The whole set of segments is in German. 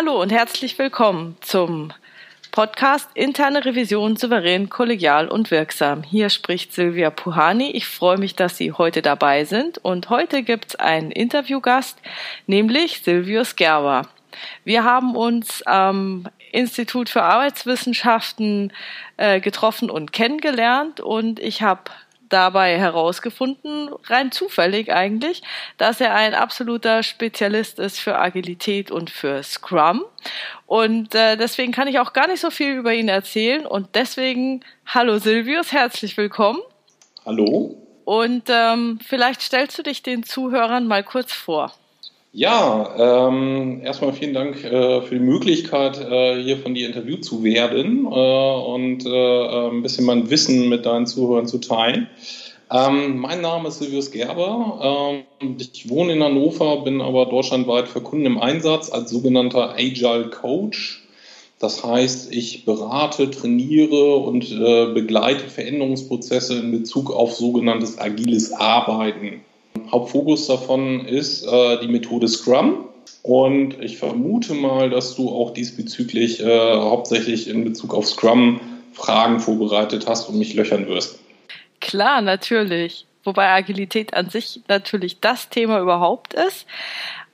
Hallo und herzlich willkommen zum Podcast Interne Revision souverän, kollegial und wirksam. Hier spricht Silvia Puhani. Ich freue mich, dass Sie heute dabei sind. Und heute gibt es einen Interviewgast, nämlich Silvius Gerber. Wir haben uns am Institut für Arbeitswissenschaften äh, getroffen und kennengelernt und ich habe dabei herausgefunden, rein zufällig eigentlich, dass er ein absoluter Spezialist ist für Agilität und für Scrum. Und äh, deswegen kann ich auch gar nicht so viel über ihn erzählen. Und deswegen, hallo Silvius, herzlich willkommen. Hallo. Und ähm, vielleicht stellst du dich den Zuhörern mal kurz vor. Ja, ähm, erstmal vielen Dank äh, für die Möglichkeit, äh, hier von dir interviewt zu werden äh, und äh, ein bisschen mein Wissen mit deinen Zuhörern zu teilen. Ähm, mein Name ist Silvius Gerber. Ähm, ich wohne in Hannover, bin aber deutschlandweit für Kunden im Einsatz als sogenannter Agile Coach. Das heißt, ich berate, trainiere und äh, begleite Veränderungsprozesse in Bezug auf sogenanntes agiles Arbeiten. Hauptfokus davon ist äh, die Methode Scrum. Und ich vermute mal, dass du auch diesbezüglich äh, hauptsächlich in Bezug auf Scrum Fragen vorbereitet hast und mich löchern wirst. Klar, natürlich. Wobei Agilität an sich natürlich das Thema überhaupt ist.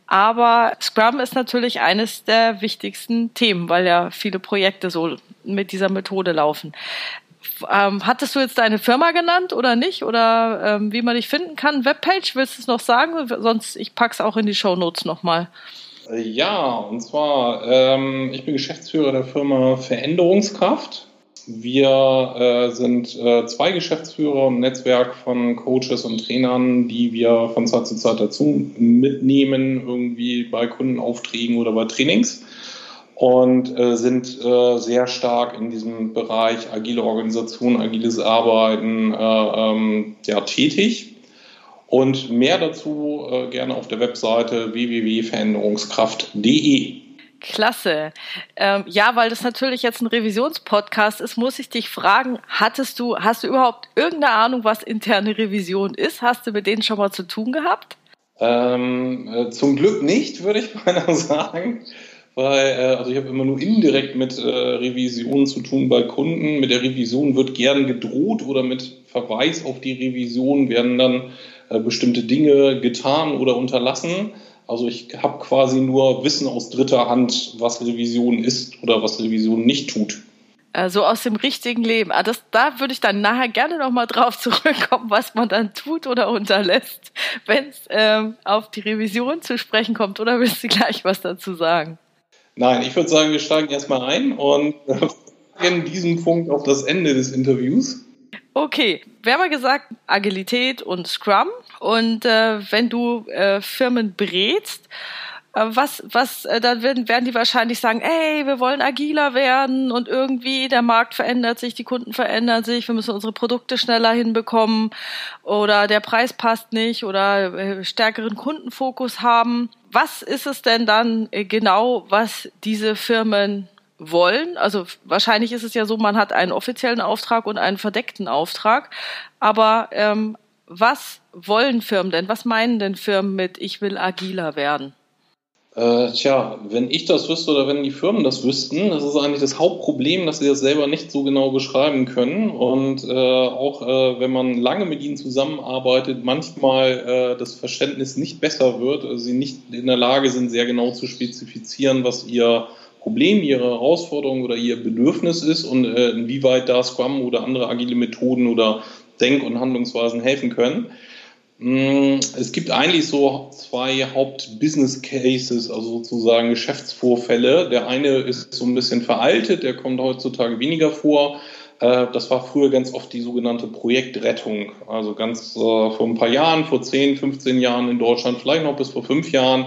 Aber Scrum ist natürlich eines der wichtigsten Themen, weil ja viele Projekte so mit dieser Methode laufen. Ähm, hattest du jetzt deine Firma genannt oder nicht? Oder ähm, wie man dich finden kann? Webpage, willst du es noch sagen? Sonst, ich pack's auch in die Show Notes nochmal. Ja, und zwar, ähm, ich bin Geschäftsführer der Firma Veränderungskraft. Wir äh, sind äh, zwei Geschäftsführer und Netzwerk von Coaches und Trainern, die wir von Zeit zu Zeit dazu mitnehmen, irgendwie bei Kundenaufträgen oder bei Trainings und äh, sind äh, sehr stark in diesem Bereich agile Organisation, agiles Arbeiten äh, ähm, ja, tätig. Und mehr dazu äh, gerne auf der Webseite www.veränderungskraft.de. Klasse. Ähm, ja, weil das natürlich jetzt ein Revisionspodcast ist, muss ich dich fragen, hattest du, hast du überhaupt irgendeine Ahnung, was interne Revision ist? Hast du mit denen schon mal zu tun gehabt? Ähm, äh, zum Glück nicht, würde ich mal sagen weil äh, also ich habe immer nur indirekt mit äh, Revisionen zu tun bei Kunden. Mit der Revision wird gern gedroht oder mit Verweis auf die Revision werden dann äh, bestimmte Dinge getan oder unterlassen. Also ich habe quasi nur Wissen aus dritter Hand, was Revision ist oder was Revision nicht tut. Äh, so aus dem richtigen Leben. Ah, das, da würde ich dann nachher gerne nochmal drauf zurückkommen, was man dann tut oder unterlässt, wenn es ähm, auf die Revision zu sprechen kommt. Oder willst du gleich was dazu sagen? Nein, ich würde sagen, wir steigen erstmal ein und fragen diesen Punkt auf das Ende des Interviews. Okay, wir haben ja gesagt, Agilität und Scrum. Und äh, wenn du äh, Firmen berätst, äh, was, was, äh, dann werden, werden die wahrscheinlich sagen, ey, wir wollen agiler werden und irgendwie der Markt verändert sich, die Kunden verändern sich, wir müssen unsere Produkte schneller hinbekommen oder der Preis passt nicht oder äh, stärkeren Kundenfokus haben was ist es denn dann äh, genau, was diese Firmen wollen? Also wahrscheinlich ist es ja so, man hat einen offiziellen Auftrag und einen verdeckten Auftrag. Aber ähm, was wollen Firmen denn? Was meinen denn Firmen mit, ich will agiler werden? Äh, tja, wenn ich das wüsste oder wenn die Firmen das wüssten, das ist eigentlich das Hauptproblem, dass sie das selber nicht so genau beschreiben können. Und äh, auch äh, wenn man lange mit ihnen zusammenarbeitet, manchmal äh, das Verständnis nicht besser wird, also sie nicht in der Lage sind, sehr genau zu spezifizieren, was ihr Problem, ihre Herausforderung oder ihr Bedürfnis ist und äh, inwieweit da Scrum oder andere agile Methoden oder Denk- und Handlungsweisen helfen können. Mm, es gibt eigentlich so zwei Haupt-Business Cases, also sozusagen Geschäftsvorfälle. Der eine ist so ein bisschen veraltet, der kommt heutzutage weniger vor. Äh, das war früher ganz oft die sogenannte Projektrettung. Also ganz äh, vor ein paar Jahren, vor 10, 15 Jahren in Deutschland, vielleicht noch bis vor fünf Jahren,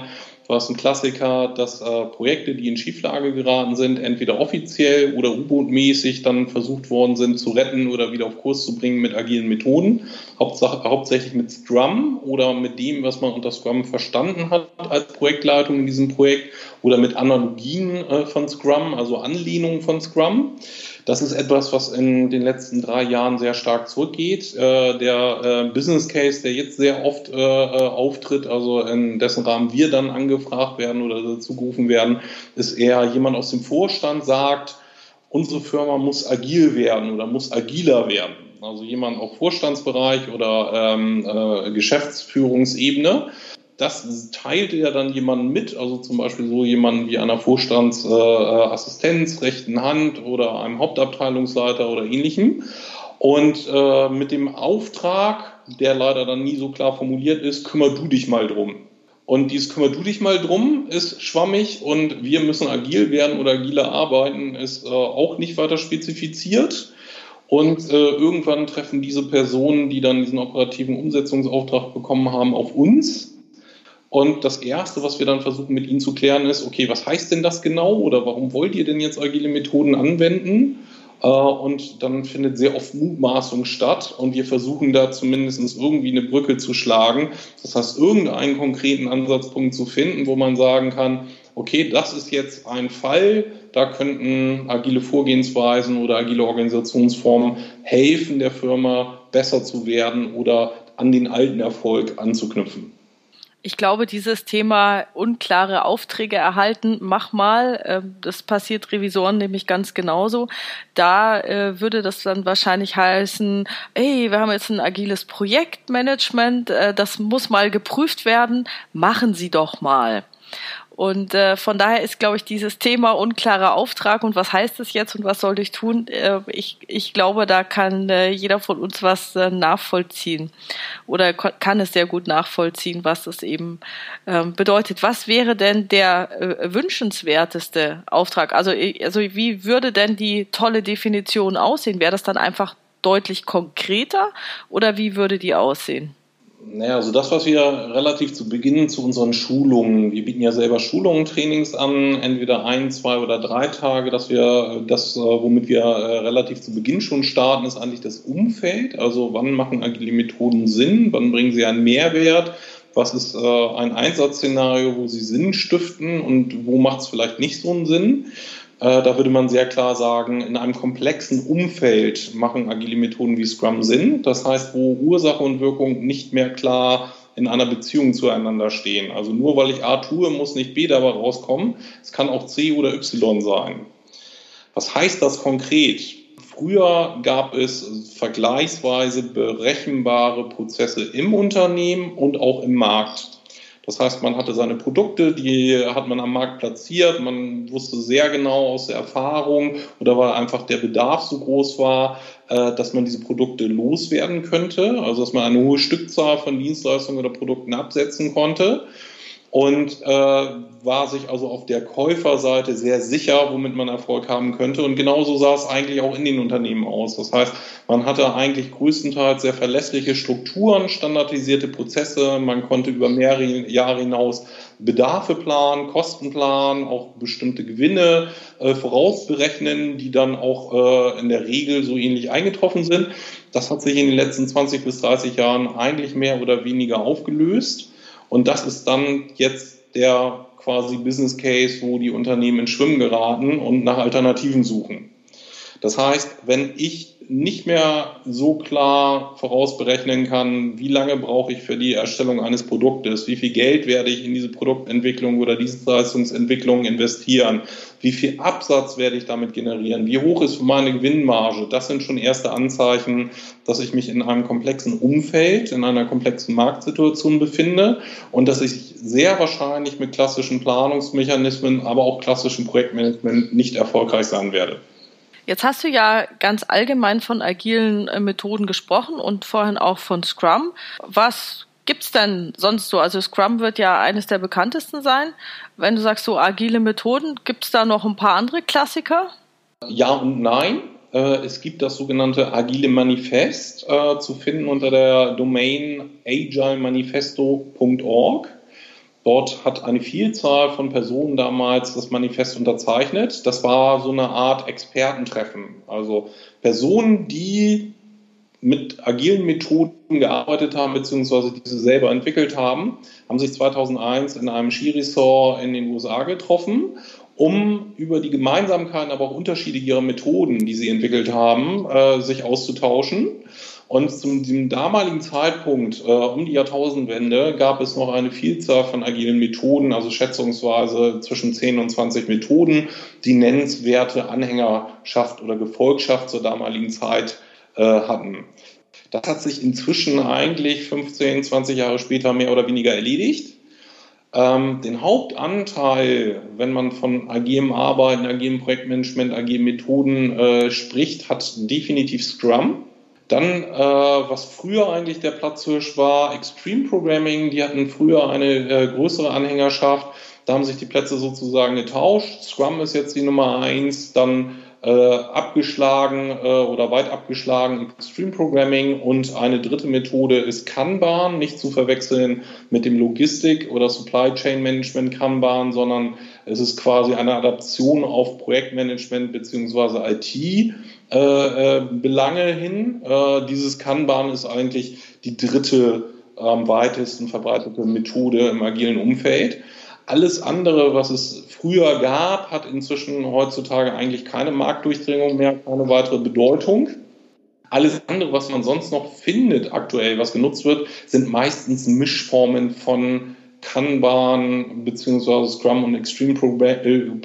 war es ein Klassiker, dass äh, Projekte, die in Schieflage geraten sind, entweder offiziell oder U-Boot-mäßig dann versucht worden sind zu retten oder wieder auf Kurs zu bringen mit agilen Methoden, Hauptsache, hauptsächlich mit Scrum oder mit dem, was man unter Scrum verstanden hat als Projektleitung in diesem Projekt oder mit Analogien äh, von Scrum, also Anlehnungen von Scrum. Das ist etwas, was in den letzten drei Jahren sehr stark zurückgeht. Äh, der äh, Business Case, der jetzt sehr oft äh, auftritt, also in dessen Rahmen wir dann angefangen gefragt werden oder dazu werden, ist eher jemand aus dem Vorstand sagt, unsere Firma muss agil werden oder muss agiler werden. Also jemand auf Vorstandsbereich oder ähm, äh, Geschäftsführungsebene. Das teilt ja dann jemanden mit, also zum Beispiel so jemanden wie einer Vorstandsassistenz, äh, rechten Hand oder einem Hauptabteilungsleiter oder ähnlichem. Und äh, mit dem Auftrag, der leider dann nie so klar formuliert ist, kümmer du dich mal drum. Und dieses kümmer du dich mal drum ist schwammig und wir müssen agil werden oder agiler arbeiten ist äh, auch nicht weiter spezifiziert. Und äh, irgendwann treffen diese Personen, die dann diesen operativen Umsetzungsauftrag bekommen haben, auf uns. Und das Erste, was wir dann versuchen mit ihnen zu klären, ist, okay, was heißt denn das genau oder warum wollt ihr denn jetzt agile Methoden anwenden? Äh, und dann findet sehr oft Mutmaßung statt und wir versuchen da zumindest irgendwie eine Brücke zu schlagen. Das heißt, irgendeinen konkreten Ansatzpunkt zu finden, wo man sagen kann, okay, das ist jetzt ein Fall, da könnten agile Vorgehensweisen oder agile Organisationsformen helfen, der Firma besser zu werden oder an den alten Erfolg anzuknüpfen. Ich glaube, dieses Thema unklare Aufträge erhalten, mach mal, ähm, das passiert Revisoren nämlich ganz genauso. Da äh, würde das dann wahrscheinlich heißen, hey, wir haben jetzt ein agiles Projektmanagement, äh, das muss mal geprüft werden, machen Sie doch mal. Und äh, von daher ist, glaube ich, dieses Thema unklarer Auftrag und was heißt es jetzt und was soll ich tun, äh, ich, ich glaube, da kann äh, jeder von uns was äh, nachvollziehen oder kann es sehr gut nachvollziehen, was es eben äh, bedeutet. Was wäre denn der äh, wünschenswerteste Auftrag? Also, äh, also wie würde denn die tolle Definition aussehen? Wäre das dann einfach deutlich konkreter oder wie würde die aussehen? Naja, also das, was wir relativ zu Beginn zu unseren Schulungen, wir bieten ja selber Schulungen, Trainings an, entweder ein, zwei oder drei Tage, dass wir das, äh, womit wir äh, relativ zu Beginn schon starten, ist eigentlich das Umfeld. Also wann machen agile Methoden Sinn, wann bringen sie einen Mehrwert, was ist äh, ein Einsatzszenario, wo sie Sinn stiften und wo macht es vielleicht nicht so einen Sinn. Äh, da würde man sehr klar sagen, in einem komplexen Umfeld machen agile Methoden wie Scrum Sinn. Das heißt, wo Ursache und Wirkung nicht mehr klar in einer Beziehung zueinander stehen. Also nur weil ich A tue, muss nicht B dabei rauskommen. Es kann auch C oder Y sein. Was heißt das konkret? Früher gab es vergleichsweise berechenbare Prozesse im Unternehmen und auch im Markt. Das heißt, man hatte seine Produkte, die hat man am Markt platziert, man wusste sehr genau aus der Erfahrung oder weil einfach der Bedarf so groß war, äh, dass man diese Produkte loswerden könnte, also dass man eine hohe Stückzahl von Dienstleistungen oder Produkten absetzen konnte und äh, war sich also auf der Käuferseite sehr sicher, womit man Erfolg haben könnte. Und genauso sah es eigentlich auch in den Unternehmen aus. Das heißt, man hatte eigentlich größtenteils sehr verlässliche Strukturen, standardisierte Prozesse. Man konnte über mehrere Jahre hinaus Bedarfe planen, Kosten planen, auch bestimmte Gewinne äh, vorausberechnen, die dann auch äh, in der Regel so ähnlich eingetroffen sind. Das hat sich in den letzten 20 bis 30 Jahren eigentlich mehr oder weniger aufgelöst. Und das ist dann jetzt der quasi Business Case, wo die Unternehmen in Schwimmen geraten und nach Alternativen suchen. Das heißt, wenn ich nicht mehr so klar vorausberechnen kann, wie lange brauche ich für die Erstellung eines Produktes, wie viel Geld werde ich in diese Produktentwicklung oder Dienstleistungsentwicklung investieren, wie viel Absatz werde ich damit generieren, wie hoch ist meine Gewinnmarge. Das sind schon erste Anzeichen, dass ich mich in einem komplexen Umfeld, in einer komplexen Marktsituation befinde und dass ich sehr wahrscheinlich mit klassischen Planungsmechanismen, aber auch klassischem Projektmanagement nicht erfolgreich sein werde. Jetzt hast du ja ganz allgemein von agilen äh, Methoden gesprochen und vorhin auch von Scrum. Was gibt's denn sonst so? Also Scrum wird ja eines der bekanntesten sein. Wenn du sagst so agile Methoden, gibt's da noch ein paar andere Klassiker? Ja und nein. Äh, es gibt das sogenannte Agile Manifest äh, zu finden unter der Domain agilemanifesto.org. Dort hat eine Vielzahl von Personen damals das Manifest unterzeichnet. Das war so eine Art Expertentreffen. Also Personen, die mit agilen Methoden gearbeitet haben, beziehungsweise diese selber entwickelt haben, haben sich 2001 in einem Skiresort in den USA getroffen um über die Gemeinsamkeiten, aber auch Unterschiede ihrer Methoden, die sie entwickelt haben, äh, sich auszutauschen. Und zum damaligen Zeitpunkt, äh, um die Jahrtausendwende, gab es noch eine Vielzahl von agilen Methoden, also schätzungsweise zwischen 10 und 20 Methoden, die nennenswerte Anhängerschaft oder Gefolgschaft zur damaligen Zeit äh, hatten. Das hat sich inzwischen eigentlich 15, 20 Jahre später mehr oder weniger erledigt. Ähm, den Hauptanteil, wenn man von agilem Arbeiten, agilem Projektmanagement, agilen Methoden äh, spricht, hat definitiv Scrum. Dann, äh, was früher eigentlich der Platzhirsch war, Extreme Programming, die hatten früher eine äh, größere Anhängerschaft. Da haben sich die Plätze sozusagen getauscht. Scrum ist jetzt die Nummer eins, dann äh, abgeschlagen äh, oder weit abgeschlagen Extreme Programming und eine dritte Methode ist Kanban, nicht zu verwechseln mit dem Logistik- oder Supply Chain Management Kanban, sondern es ist quasi eine Adaption auf Projektmanagement beziehungsweise IT äh, äh, Belange hin. Äh, dieses Kanban ist eigentlich die dritte am weitesten verbreitete Methode im agilen Umfeld. Alles andere, was es früher gab, hat inzwischen heutzutage eigentlich keine Marktdurchdringung mehr, keine weitere Bedeutung. Alles andere, was man sonst noch findet aktuell, was genutzt wird, sind meistens Mischformen von Kanban beziehungsweise Scrum und Extreme, Program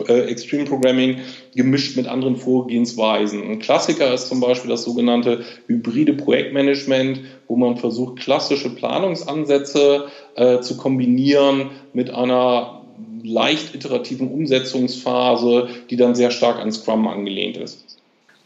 äh, Extreme, Programming gemischt mit anderen Vorgehensweisen. Ein Klassiker ist zum Beispiel das sogenannte hybride Projektmanagement, wo man versucht, klassische Planungsansätze äh, zu kombinieren mit einer leicht iterativen Umsetzungsphase, die dann sehr stark an Scrum angelehnt ist.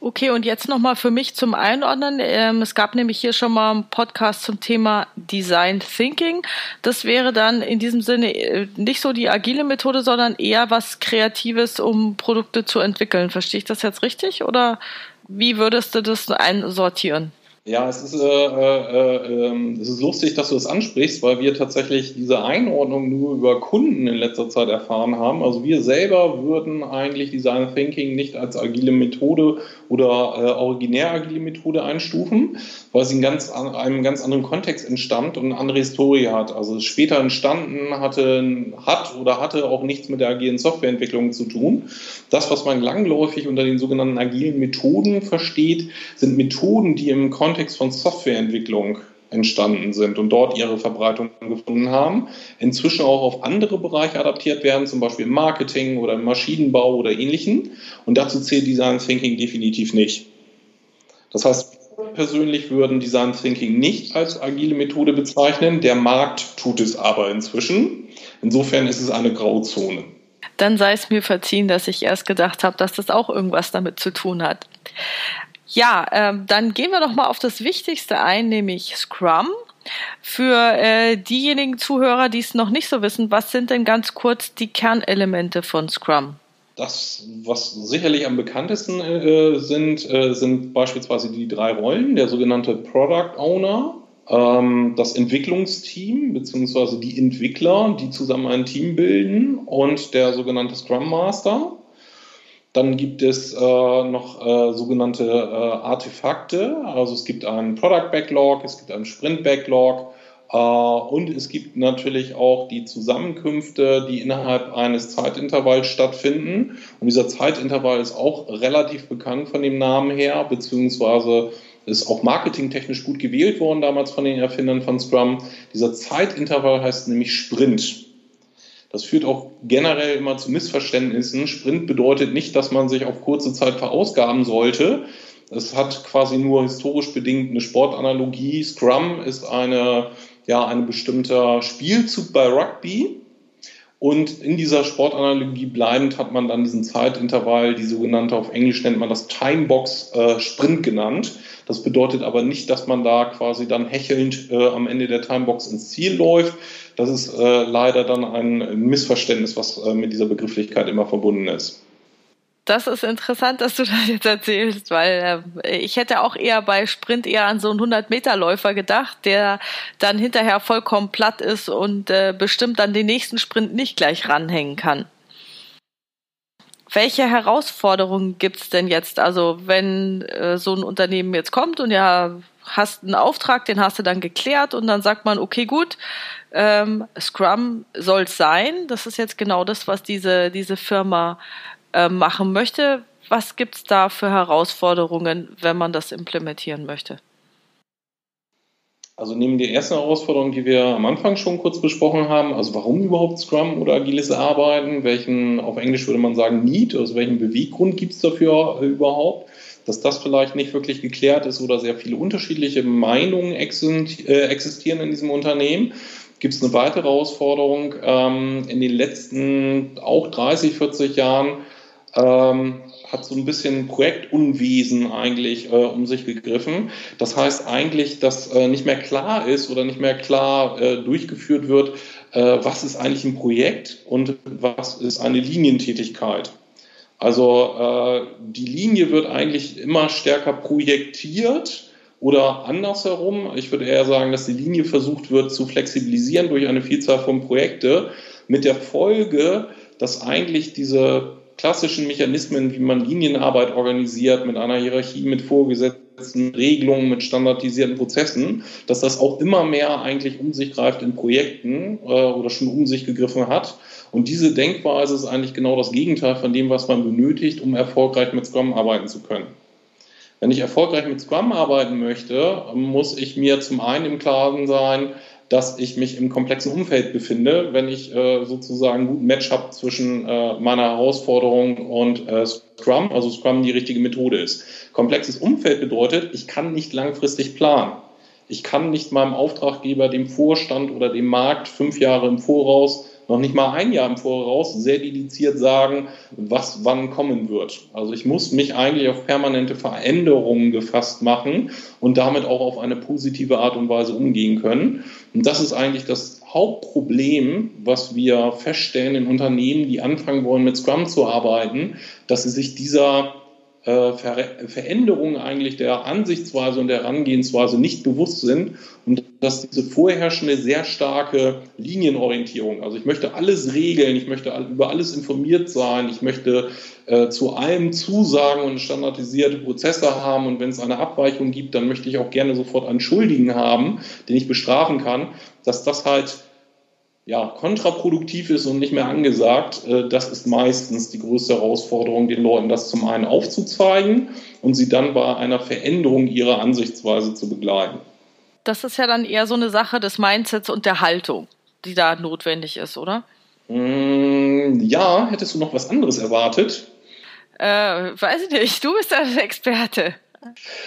Okay, und jetzt nochmal für mich zum Einordnen. Ähm, es gab nämlich hier schon mal einen Podcast zum Thema Design Thinking. Das wäre dann in diesem Sinne äh, nicht so die agile Methode, sondern eher was Kreatives, um Produkte zu entwickeln. Verstehe ich das jetzt richtig oder wie würdest du das einsortieren? Ja, es ist, äh, äh, äh, es ist lustig, dass du das ansprichst, weil wir tatsächlich diese Einordnung nur über Kunden in letzter Zeit erfahren haben. Also wir selber würden eigentlich Design Thinking nicht als agile Methode oder äh, originär agile Methode einstufen, weil sie in ganz, einem ganz anderen Kontext entstammt und eine andere Historie hat. Also es ist später entstanden, hatte, hat oder hatte auch nichts mit der agilen Softwareentwicklung zu tun. Das, was man langläufig unter den sogenannten agilen Methoden versteht, sind Methoden, die im Kontext Kontext von Softwareentwicklung entstanden sind und dort ihre Verbreitung gefunden haben, inzwischen auch auf andere Bereiche adaptiert werden, zum Beispiel im Marketing oder im Maschinenbau oder ähnlichen. Und dazu zählt Design Thinking definitiv nicht. Das heißt, persönlich würden Design Thinking nicht als agile Methode bezeichnen. Der Markt tut es aber inzwischen. Insofern ist es eine Grauzone. Dann sei es mir verziehen, dass ich erst gedacht habe, dass das auch irgendwas damit zu tun hat. Ja, ähm, dann gehen wir doch mal auf das Wichtigste ein, nämlich Scrum. Für äh, diejenigen Zuhörer, die es noch nicht so wissen, was sind denn ganz kurz die Kernelemente von Scrum? Das, was sicherlich am bekanntesten äh, sind, äh, sind beispielsweise die drei Rollen, der sogenannte Product Owner, ähm, das Entwicklungsteam bzw. die Entwickler, die zusammen ein Team bilden und der sogenannte Scrum Master. Dann gibt es äh, noch äh, sogenannte äh, Artefakte. Also es gibt einen Product Backlog, es gibt einen Sprint Backlog äh, und es gibt natürlich auch die Zusammenkünfte, die innerhalb eines Zeitintervalls stattfinden. Und dieser Zeitintervall ist auch relativ bekannt von dem Namen her, beziehungsweise ist auch marketingtechnisch gut gewählt worden damals von den Erfindern von Scrum. Dieser Zeitintervall heißt nämlich Sprint. Das führt auch generell immer zu Missverständnissen. Sprint bedeutet nicht, dass man sich auf kurze Zeit verausgaben sollte. Es hat quasi nur historisch bedingt eine Sportanalogie. Scrum ist eine, ja, ein bestimmter Spielzug bei Rugby. Und in dieser Sportanalogie bleibend hat man dann diesen Zeitintervall, die sogenannte, auf Englisch nennt man das Timebox äh, Sprint genannt. Das bedeutet aber nicht, dass man da quasi dann hechelnd äh, am Ende der Timebox ins Ziel läuft. Das ist äh, leider dann ein Missverständnis, was äh, mit dieser Begrifflichkeit immer verbunden ist. Das ist interessant, dass du das jetzt erzählst, weil äh, ich hätte auch eher bei Sprint eher an so einen 100-Meter-Läufer gedacht, der dann hinterher vollkommen platt ist und äh, bestimmt dann den nächsten Sprint nicht gleich ranhängen kann. Welche Herausforderungen gibt's denn jetzt? Also wenn äh, so ein Unternehmen jetzt kommt und ja hast einen Auftrag, den hast du dann geklärt und dann sagt man, okay, gut, ähm, Scrum soll es sein. Das ist jetzt genau das, was diese, diese Firma äh, machen möchte. Was gibt's da für Herausforderungen, wenn man das implementieren möchte? Also neben der ersten Herausforderung, die wir am Anfang schon kurz besprochen haben, also warum überhaupt Scrum oder agiles Arbeiten, welchen, auf Englisch würde man sagen, Need, also welchen Beweggrund gibt es dafür überhaupt, dass das vielleicht nicht wirklich geklärt ist oder sehr viele unterschiedliche Meinungen äh, existieren in diesem Unternehmen, gibt es eine weitere Herausforderung. Ähm, in den letzten auch 30, 40 Jahren ähm, hat so ein bisschen Projektunwesen eigentlich äh, um sich gegriffen. Das heißt eigentlich, dass äh, nicht mehr klar ist oder nicht mehr klar äh, durchgeführt wird, äh, was ist eigentlich ein Projekt und was ist eine Linientätigkeit. Also äh, die Linie wird eigentlich immer stärker projektiert oder andersherum. Ich würde eher sagen, dass die Linie versucht wird zu flexibilisieren durch eine Vielzahl von Projekte mit der Folge, dass eigentlich diese klassischen Mechanismen, wie man Linienarbeit organisiert, mit einer Hierarchie, mit vorgesetzten Regelungen, mit standardisierten Prozessen, dass das auch immer mehr eigentlich um sich greift in Projekten äh, oder schon um sich gegriffen hat. Und diese Denkweise ist eigentlich genau das Gegenteil von dem, was man benötigt, um erfolgreich mit Scrum arbeiten zu können. Wenn ich erfolgreich mit Scrum arbeiten möchte, muss ich mir zum einen im Klaren sein, dass ich mich im komplexen Umfeld befinde, wenn ich äh, sozusagen einen guten Match habe zwischen äh, meiner Herausforderung und äh, Scrum, also Scrum die richtige Methode ist. Komplexes Umfeld bedeutet, ich kann nicht langfristig planen. Ich kann nicht meinem Auftraggeber, dem Vorstand oder dem Markt fünf Jahre im Voraus noch nicht mal ein Jahr im Voraus sehr dediziert sagen, was wann kommen wird. Also ich muss mich eigentlich auf permanente Veränderungen gefasst machen und damit auch auf eine positive Art und Weise umgehen können. Und das ist eigentlich das Hauptproblem, was wir feststellen in Unternehmen, die anfangen wollen, mit Scrum zu arbeiten, dass sie sich dieser äh, Ver Veränderungen eigentlich der Ansichtsweise und der Herangehensweise nicht bewusst sind und dass diese vorherrschende sehr starke Linienorientierung, also ich möchte alles regeln, ich möchte über alles informiert sein, ich möchte äh, zu allem Zusagen und standardisierte Prozesse haben und wenn es eine Abweichung gibt, dann möchte ich auch gerne sofort einen Schuldigen haben, den ich bestrafen kann, dass das halt ja, kontraproduktiv ist und nicht mehr angesagt, äh, das ist meistens die größte Herausforderung, den Leuten das zum einen aufzuzeigen und sie dann bei einer Veränderung ihrer Ansichtsweise zu begleiten. Das ist ja dann eher so eine Sache des Mindsets und der Haltung, die da notwendig ist, oder? Mm, ja, hättest du noch was anderes erwartet? Äh, weiß ich nicht, du bist der Experte.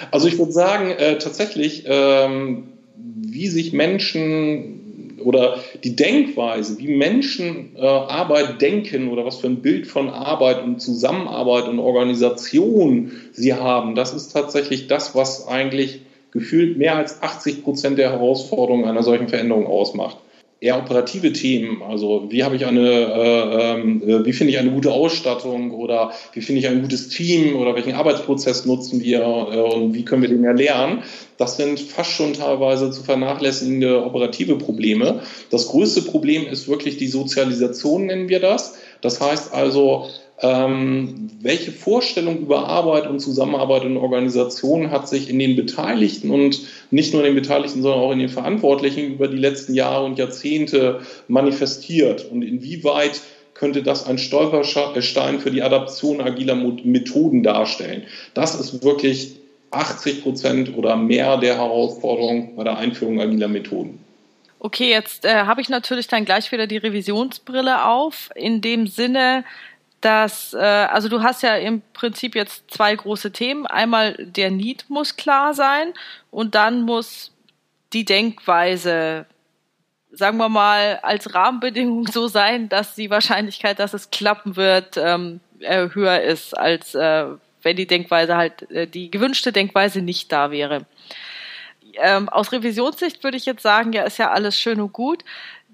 Also ich würde sagen, äh, tatsächlich, ähm, wie sich Menschen oder die Denkweise, wie Menschen äh, Arbeit denken oder was für ein Bild von Arbeit und Zusammenarbeit und Organisation sie haben, das ist tatsächlich das, was eigentlich gefühlt mehr als 80 Prozent der Herausforderungen einer solchen Veränderung ausmacht eher operative Themen. Also wie habe ich eine, äh, äh, wie finde ich eine gute Ausstattung oder wie finde ich ein gutes Team oder welchen Arbeitsprozess nutzen wir äh, und wie können wir den erlernen. Das sind fast schon teilweise zu vernachlässigende operative Probleme. Das größte Problem ist wirklich die Sozialisation, nennen wir das. Das heißt also, ähm, welche Vorstellung über Arbeit und Zusammenarbeit in Organisationen hat sich in den Beteiligten und nicht nur in den Beteiligten, sondern auch in den Verantwortlichen über die letzten Jahre und Jahrzehnte manifestiert? Und inwieweit könnte das ein Stolperstein für die Adaption agiler Methoden darstellen? Das ist wirklich 80 Prozent oder mehr der Herausforderung bei der Einführung agiler Methoden. Okay, jetzt äh, habe ich natürlich dann gleich wieder die Revisionsbrille auf. In dem Sinne, dass, äh, also du hast ja im Prinzip jetzt zwei große Themen. Einmal der Need muss klar sein und dann muss die Denkweise, sagen wir mal, als Rahmenbedingung so sein, dass die Wahrscheinlichkeit, dass es klappen wird, ähm, äh, höher ist, als äh, wenn die Denkweise halt, äh, die gewünschte Denkweise nicht da wäre. Ähm, aus Revisionssicht würde ich jetzt sagen, ja, ist ja alles schön und gut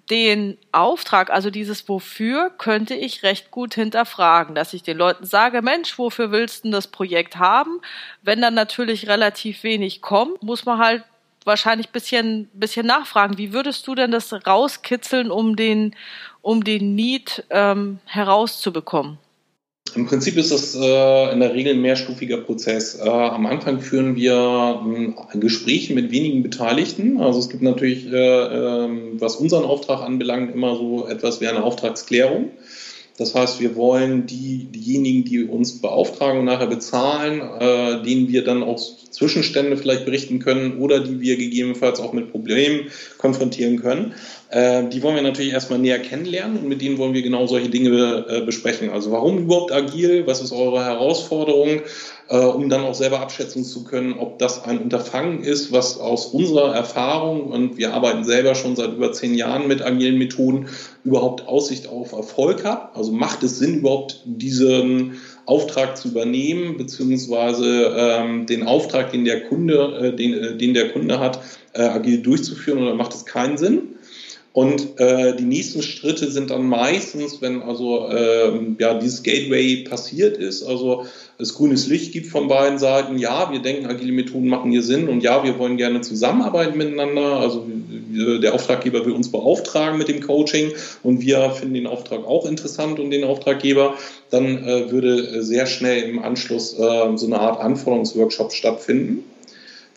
den Auftrag, also dieses Wofür, könnte ich recht gut hinterfragen, dass ich den Leuten sage, Mensch, wofür willst du das Projekt haben? Wenn dann natürlich relativ wenig kommt, muss man halt wahrscheinlich bisschen, bisschen nachfragen. Wie würdest du denn das rauskitzeln, um den, um den Need ähm, herauszubekommen? Im Prinzip ist das äh, in der Regel ein mehrstufiger Prozess. Äh, am Anfang führen wir äh, Gespräche mit wenigen Beteiligten. Also es gibt natürlich, äh, ähm, was unseren Auftrag anbelangt, immer so etwas wie eine Auftragsklärung. Das heißt, wir wollen die, diejenigen, die uns beauftragen und nachher bezahlen, äh, denen wir dann auch Zwischenstände vielleicht berichten können oder die wir gegebenenfalls auch mit Problemen konfrontieren können. Äh, die wollen wir natürlich erstmal näher kennenlernen und mit denen wollen wir genau solche Dinge äh, besprechen. Also warum überhaupt agil? Was ist eure Herausforderung? Äh, um dann auch selber abschätzen zu können, ob das ein Unterfangen ist, was aus unserer Erfahrung, und wir arbeiten selber schon seit über zehn Jahren mit agilen Methoden, überhaupt Aussicht auf Erfolg hat. Also macht es Sinn, überhaupt diesen Auftrag zu übernehmen, beziehungsweise ähm, den Auftrag, den der Kunde, äh, den, äh, den der Kunde hat, äh, agil durchzuführen oder macht es keinen Sinn? Und äh, die nächsten Schritte sind dann meistens, wenn also ähm, ja, dieses Gateway passiert ist, also es grünes Licht gibt von beiden Seiten, ja, wir denken, agile Methoden machen hier Sinn und ja, wir wollen gerne zusammenarbeiten miteinander. Also der Auftraggeber will uns beauftragen mit dem Coaching und wir finden den Auftrag auch interessant und den Auftraggeber, dann äh, würde sehr schnell im Anschluss äh, so eine Art Anforderungsworkshop stattfinden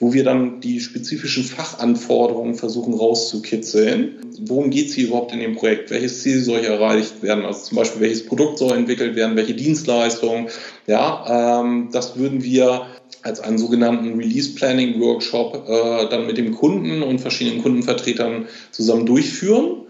wo wir dann die spezifischen Fachanforderungen versuchen rauszukitzeln. Worum geht es hier überhaupt in dem Projekt? Welches Ziel soll hier erreicht werden? Also zum Beispiel, welches Produkt soll entwickelt werden? Welche Dienstleistung? Ja, ähm, das würden wir als einen sogenannten Release Planning Workshop äh, dann mit dem Kunden und verschiedenen Kundenvertretern zusammen durchführen.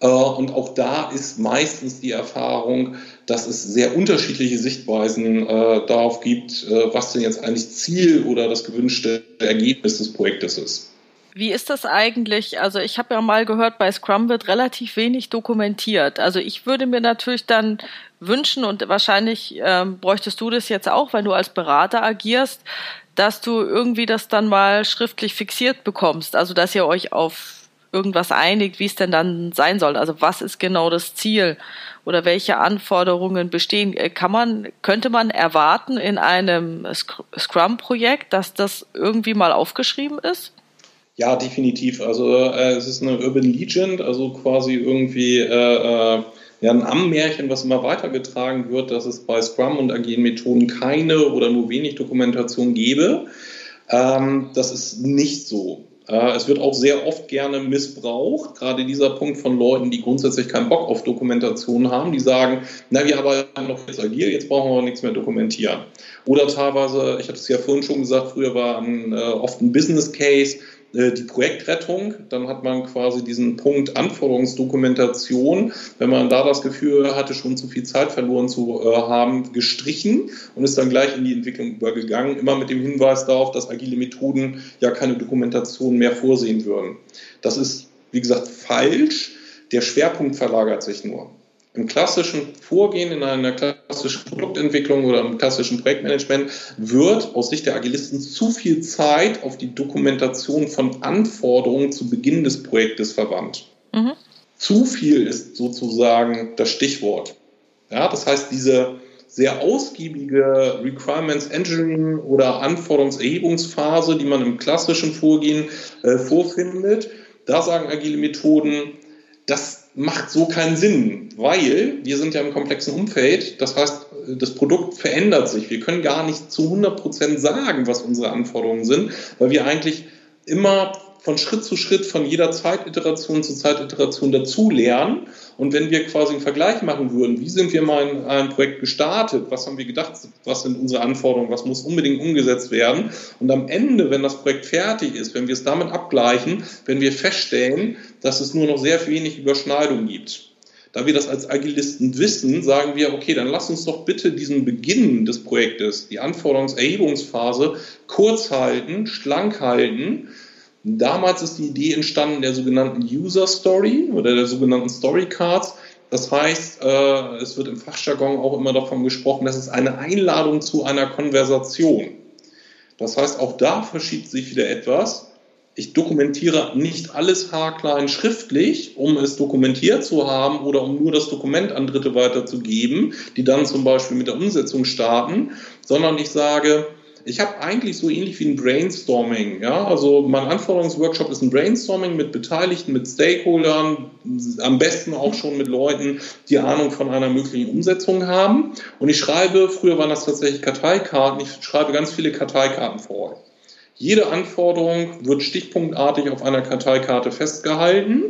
Äh, und auch da ist meistens die Erfahrung, dass es sehr unterschiedliche Sichtweisen äh, darauf gibt, äh, was denn jetzt eigentlich Ziel oder das gewünschte Ergebnis des Projektes ist. Wie ist das eigentlich? Also ich habe ja mal gehört, bei Scrum wird relativ wenig dokumentiert. Also ich würde mir natürlich dann wünschen und wahrscheinlich ähm, bräuchtest du das jetzt auch, wenn du als Berater agierst, dass du irgendwie das dann mal schriftlich fixiert bekommst. Also dass ihr euch auf irgendwas einigt, wie es denn dann sein soll. Also was ist genau das Ziel oder welche Anforderungen bestehen? Äh, kann man, könnte man erwarten in einem Scrum-Projekt, dass das irgendwie mal aufgeschrieben ist? Ja, definitiv. Also äh, es ist eine Urban Legend, also quasi irgendwie äh, äh, ja, ein Ammärchen, was immer weitergetragen wird, dass es bei Scrum und agilen Methoden keine oder nur wenig Dokumentation gäbe. Ähm, das ist nicht so. Äh, es wird auch sehr oft gerne missbraucht, gerade dieser Punkt von Leuten, die grundsätzlich keinen Bock auf Dokumentation haben, die sagen, na, wir arbeiten doch jetzt agil, jetzt brauchen wir nichts mehr dokumentieren. Oder teilweise, ich hatte es ja vorhin schon gesagt, früher war ein, äh, oft ein Business Case, die Projektrettung. Dann hat man quasi diesen Punkt Anforderungsdokumentation, wenn man da das Gefühl hatte, schon zu viel Zeit verloren zu äh, haben, gestrichen und ist dann gleich in die Entwicklung übergegangen, immer mit dem Hinweis darauf, dass agile Methoden ja keine Dokumentation mehr vorsehen würden. Das ist, wie gesagt, falsch. Der Schwerpunkt verlagert sich nur im klassischen Vorgehen, in einer klassischen Produktentwicklung oder im klassischen Projektmanagement wird aus Sicht der Agilisten zu viel Zeit auf die Dokumentation von Anforderungen zu Beginn des Projektes verwandt. Mhm. Zu viel ist sozusagen das Stichwort. Ja, das heißt, diese sehr ausgiebige Requirements Engineering oder Anforderungserhebungsphase, die man im klassischen Vorgehen äh, vorfindet, da sagen agile Methoden, das macht so keinen Sinn, weil wir sind ja im komplexen Umfeld. Das heißt, das Produkt verändert sich. Wir können gar nicht zu 100 Prozent sagen, was unsere Anforderungen sind, weil wir eigentlich immer von Schritt zu Schritt, von jeder Zeititeration zu Zeititeration dazu lernen. Und wenn wir quasi einen Vergleich machen würden, wie sind wir mal in einem Projekt gestartet, was haben wir gedacht, was sind unsere Anforderungen, was muss unbedingt umgesetzt werden. Und am Ende, wenn das Projekt fertig ist, wenn wir es damit abgleichen, wenn wir feststellen, dass es nur noch sehr wenig Überschneidung gibt. Da wir das als Agilisten wissen, sagen wir, okay, dann lass uns doch bitte diesen Beginn des Projektes, die Anforderungserhebungsphase, kurz halten, schlank halten Damals ist die Idee entstanden der sogenannten User Story oder der sogenannten Story Cards. Das heißt, äh, es wird im Fachjargon auch immer davon gesprochen, dass es eine Einladung zu einer Konversation. Das heißt, auch da verschiebt sich wieder etwas. Ich dokumentiere nicht alles haarklein schriftlich, um es dokumentiert zu haben oder um nur das Dokument an Dritte weiterzugeben, die dann zum Beispiel mit der Umsetzung starten, sondern ich sage, ich habe eigentlich so ähnlich wie ein Brainstorming. Ja? Also mein Anforderungsworkshop ist ein Brainstorming mit Beteiligten, mit Stakeholdern, am besten auch schon mit Leuten, die Ahnung von einer möglichen Umsetzung haben. Und ich schreibe, früher waren das tatsächlich Karteikarten, ich schreibe ganz viele Karteikarten vor. Jede Anforderung wird stichpunktartig auf einer Karteikarte festgehalten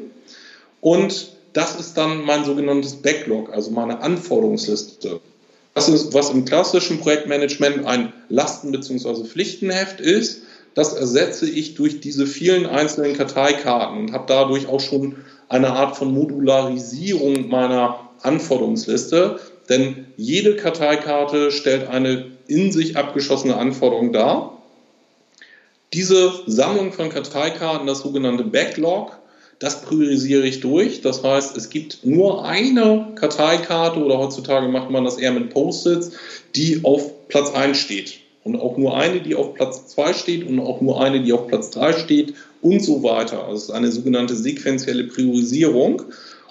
und das ist dann mein sogenanntes Backlog, also meine Anforderungsliste. Das ist, was im klassischen Projektmanagement ein Lasten- bzw. Pflichtenheft ist. Das ersetze ich durch diese vielen einzelnen Karteikarten und habe dadurch auch schon eine Art von Modularisierung meiner Anforderungsliste. Denn jede Karteikarte stellt eine in sich abgeschossene Anforderung dar. Diese Sammlung von Karteikarten, das sogenannte Backlog, das priorisiere ich durch. Das heißt, es gibt nur eine Karteikarte oder heutzutage macht man das eher mit Post-its, die auf Platz 1 steht. Und auch nur eine, die auf Platz 2 steht und auch nur eine, die auf Platz 3 steht und so weiter. Also es ist eine sogenannte sequenzielle Priorisierung.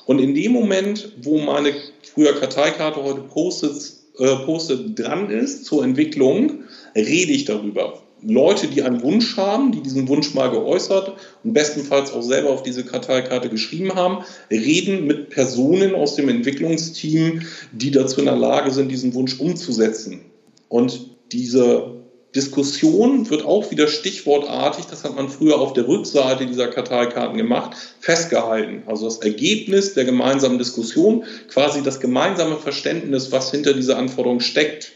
Und in dem Moment, wo meine früher Karteikarte heute Post-its äh, Post dran ist zur Entwicklung, rede ich darüber. Leute, die einen Wunsch haben, die diesen Wunsch mal geäußert und bestenfalls auch selber auf diese Karteikarte geschrieben haben, reden mit Personen aus dem Entwicklungsteam, die dazu in der Lage sind, diesen Wunsch umzusetzen. Und diese Diskussion wird auch wieder stichwortartig, das hat man früher auf der Rückseite dieser Karteikarten gemacht, festgehalten. Also das Ergebnis der gemeinsamen Diskussion, quasi das gemeinsame Verständnis, was hinter dieser Anforderung steckt,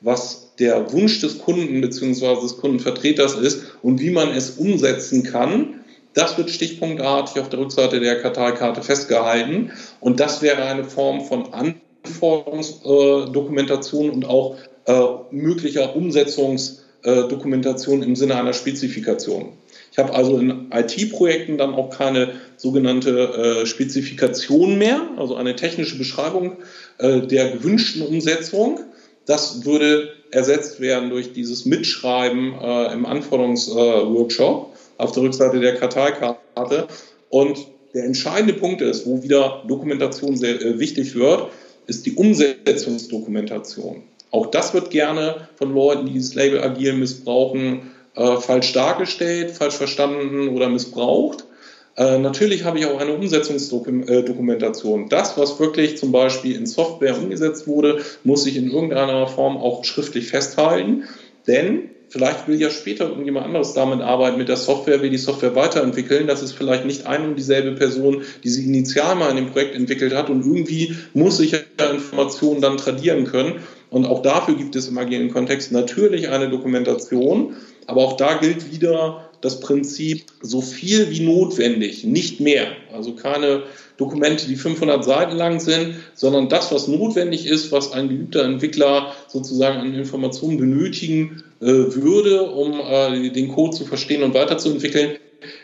was der Wunsch des Kunden bzw. des Kundenvertreters ist und wie man es umsetzen kann. Das wird stichpunktartig auf der Rückseite der Karteikarte festgehalten und das wäre eine Form von Anforderungsdokumentation und auch äh, möglicher Umsetzungsdokumentation im Sinne einer Spezifikation. Ich habe also in IT-Projekten dann auch keine sogenannte äh, Spezifikation mehr, also eine technische Beschreibung äh, der gewünschten Umsetzung. Das würde ersetzt werden durch dieses Mitschreiben äh, im Anforderungsworkshop äh, auf der Rückseite der Karteikarte. Und der entscheidende Punkt ist, wo wieder Dokumentation sehr äh, wichtig wird, ist die Umsetzungsdokumentation. Auch das wird gerne von Leuten, die dieses Label agil missbrauchen, äh, falsch dargestellt, falsch verstanden oder missbraucht. Äh, natürlich habe ich auch eine Umsetzungsdokumentation. Das, was wirklich zum Beispiel in Software umgesetzt wurde, muss ich in irgendeiner Form auch schriftlich festhalten. Denn vielleicht will ja später irgendjemand anderes damit arbeiten mit der Software, will die Software weiterentwickeln. Das ist vielleicht nicht eine und dieselbe Person, die sie initial mal in dem Projekt entwickelt hat. Und irgendwie muss ich ja Informationen dann tradieren können. Und auch dafür gibt es im agilen Kontext natürlich eine Dokumentation. Aber auch da gilt wieder das Prinzip so viel wie notwendig, nicht mehr. Also keine Dokumente, die 500 Seiten lang sind, sondern das, was notwendig ist, was ein geübter Entwickler sozusagen an Informationen benötigen äh, würde, um äh, den Code zu verstehen und weiterzuentwickeln,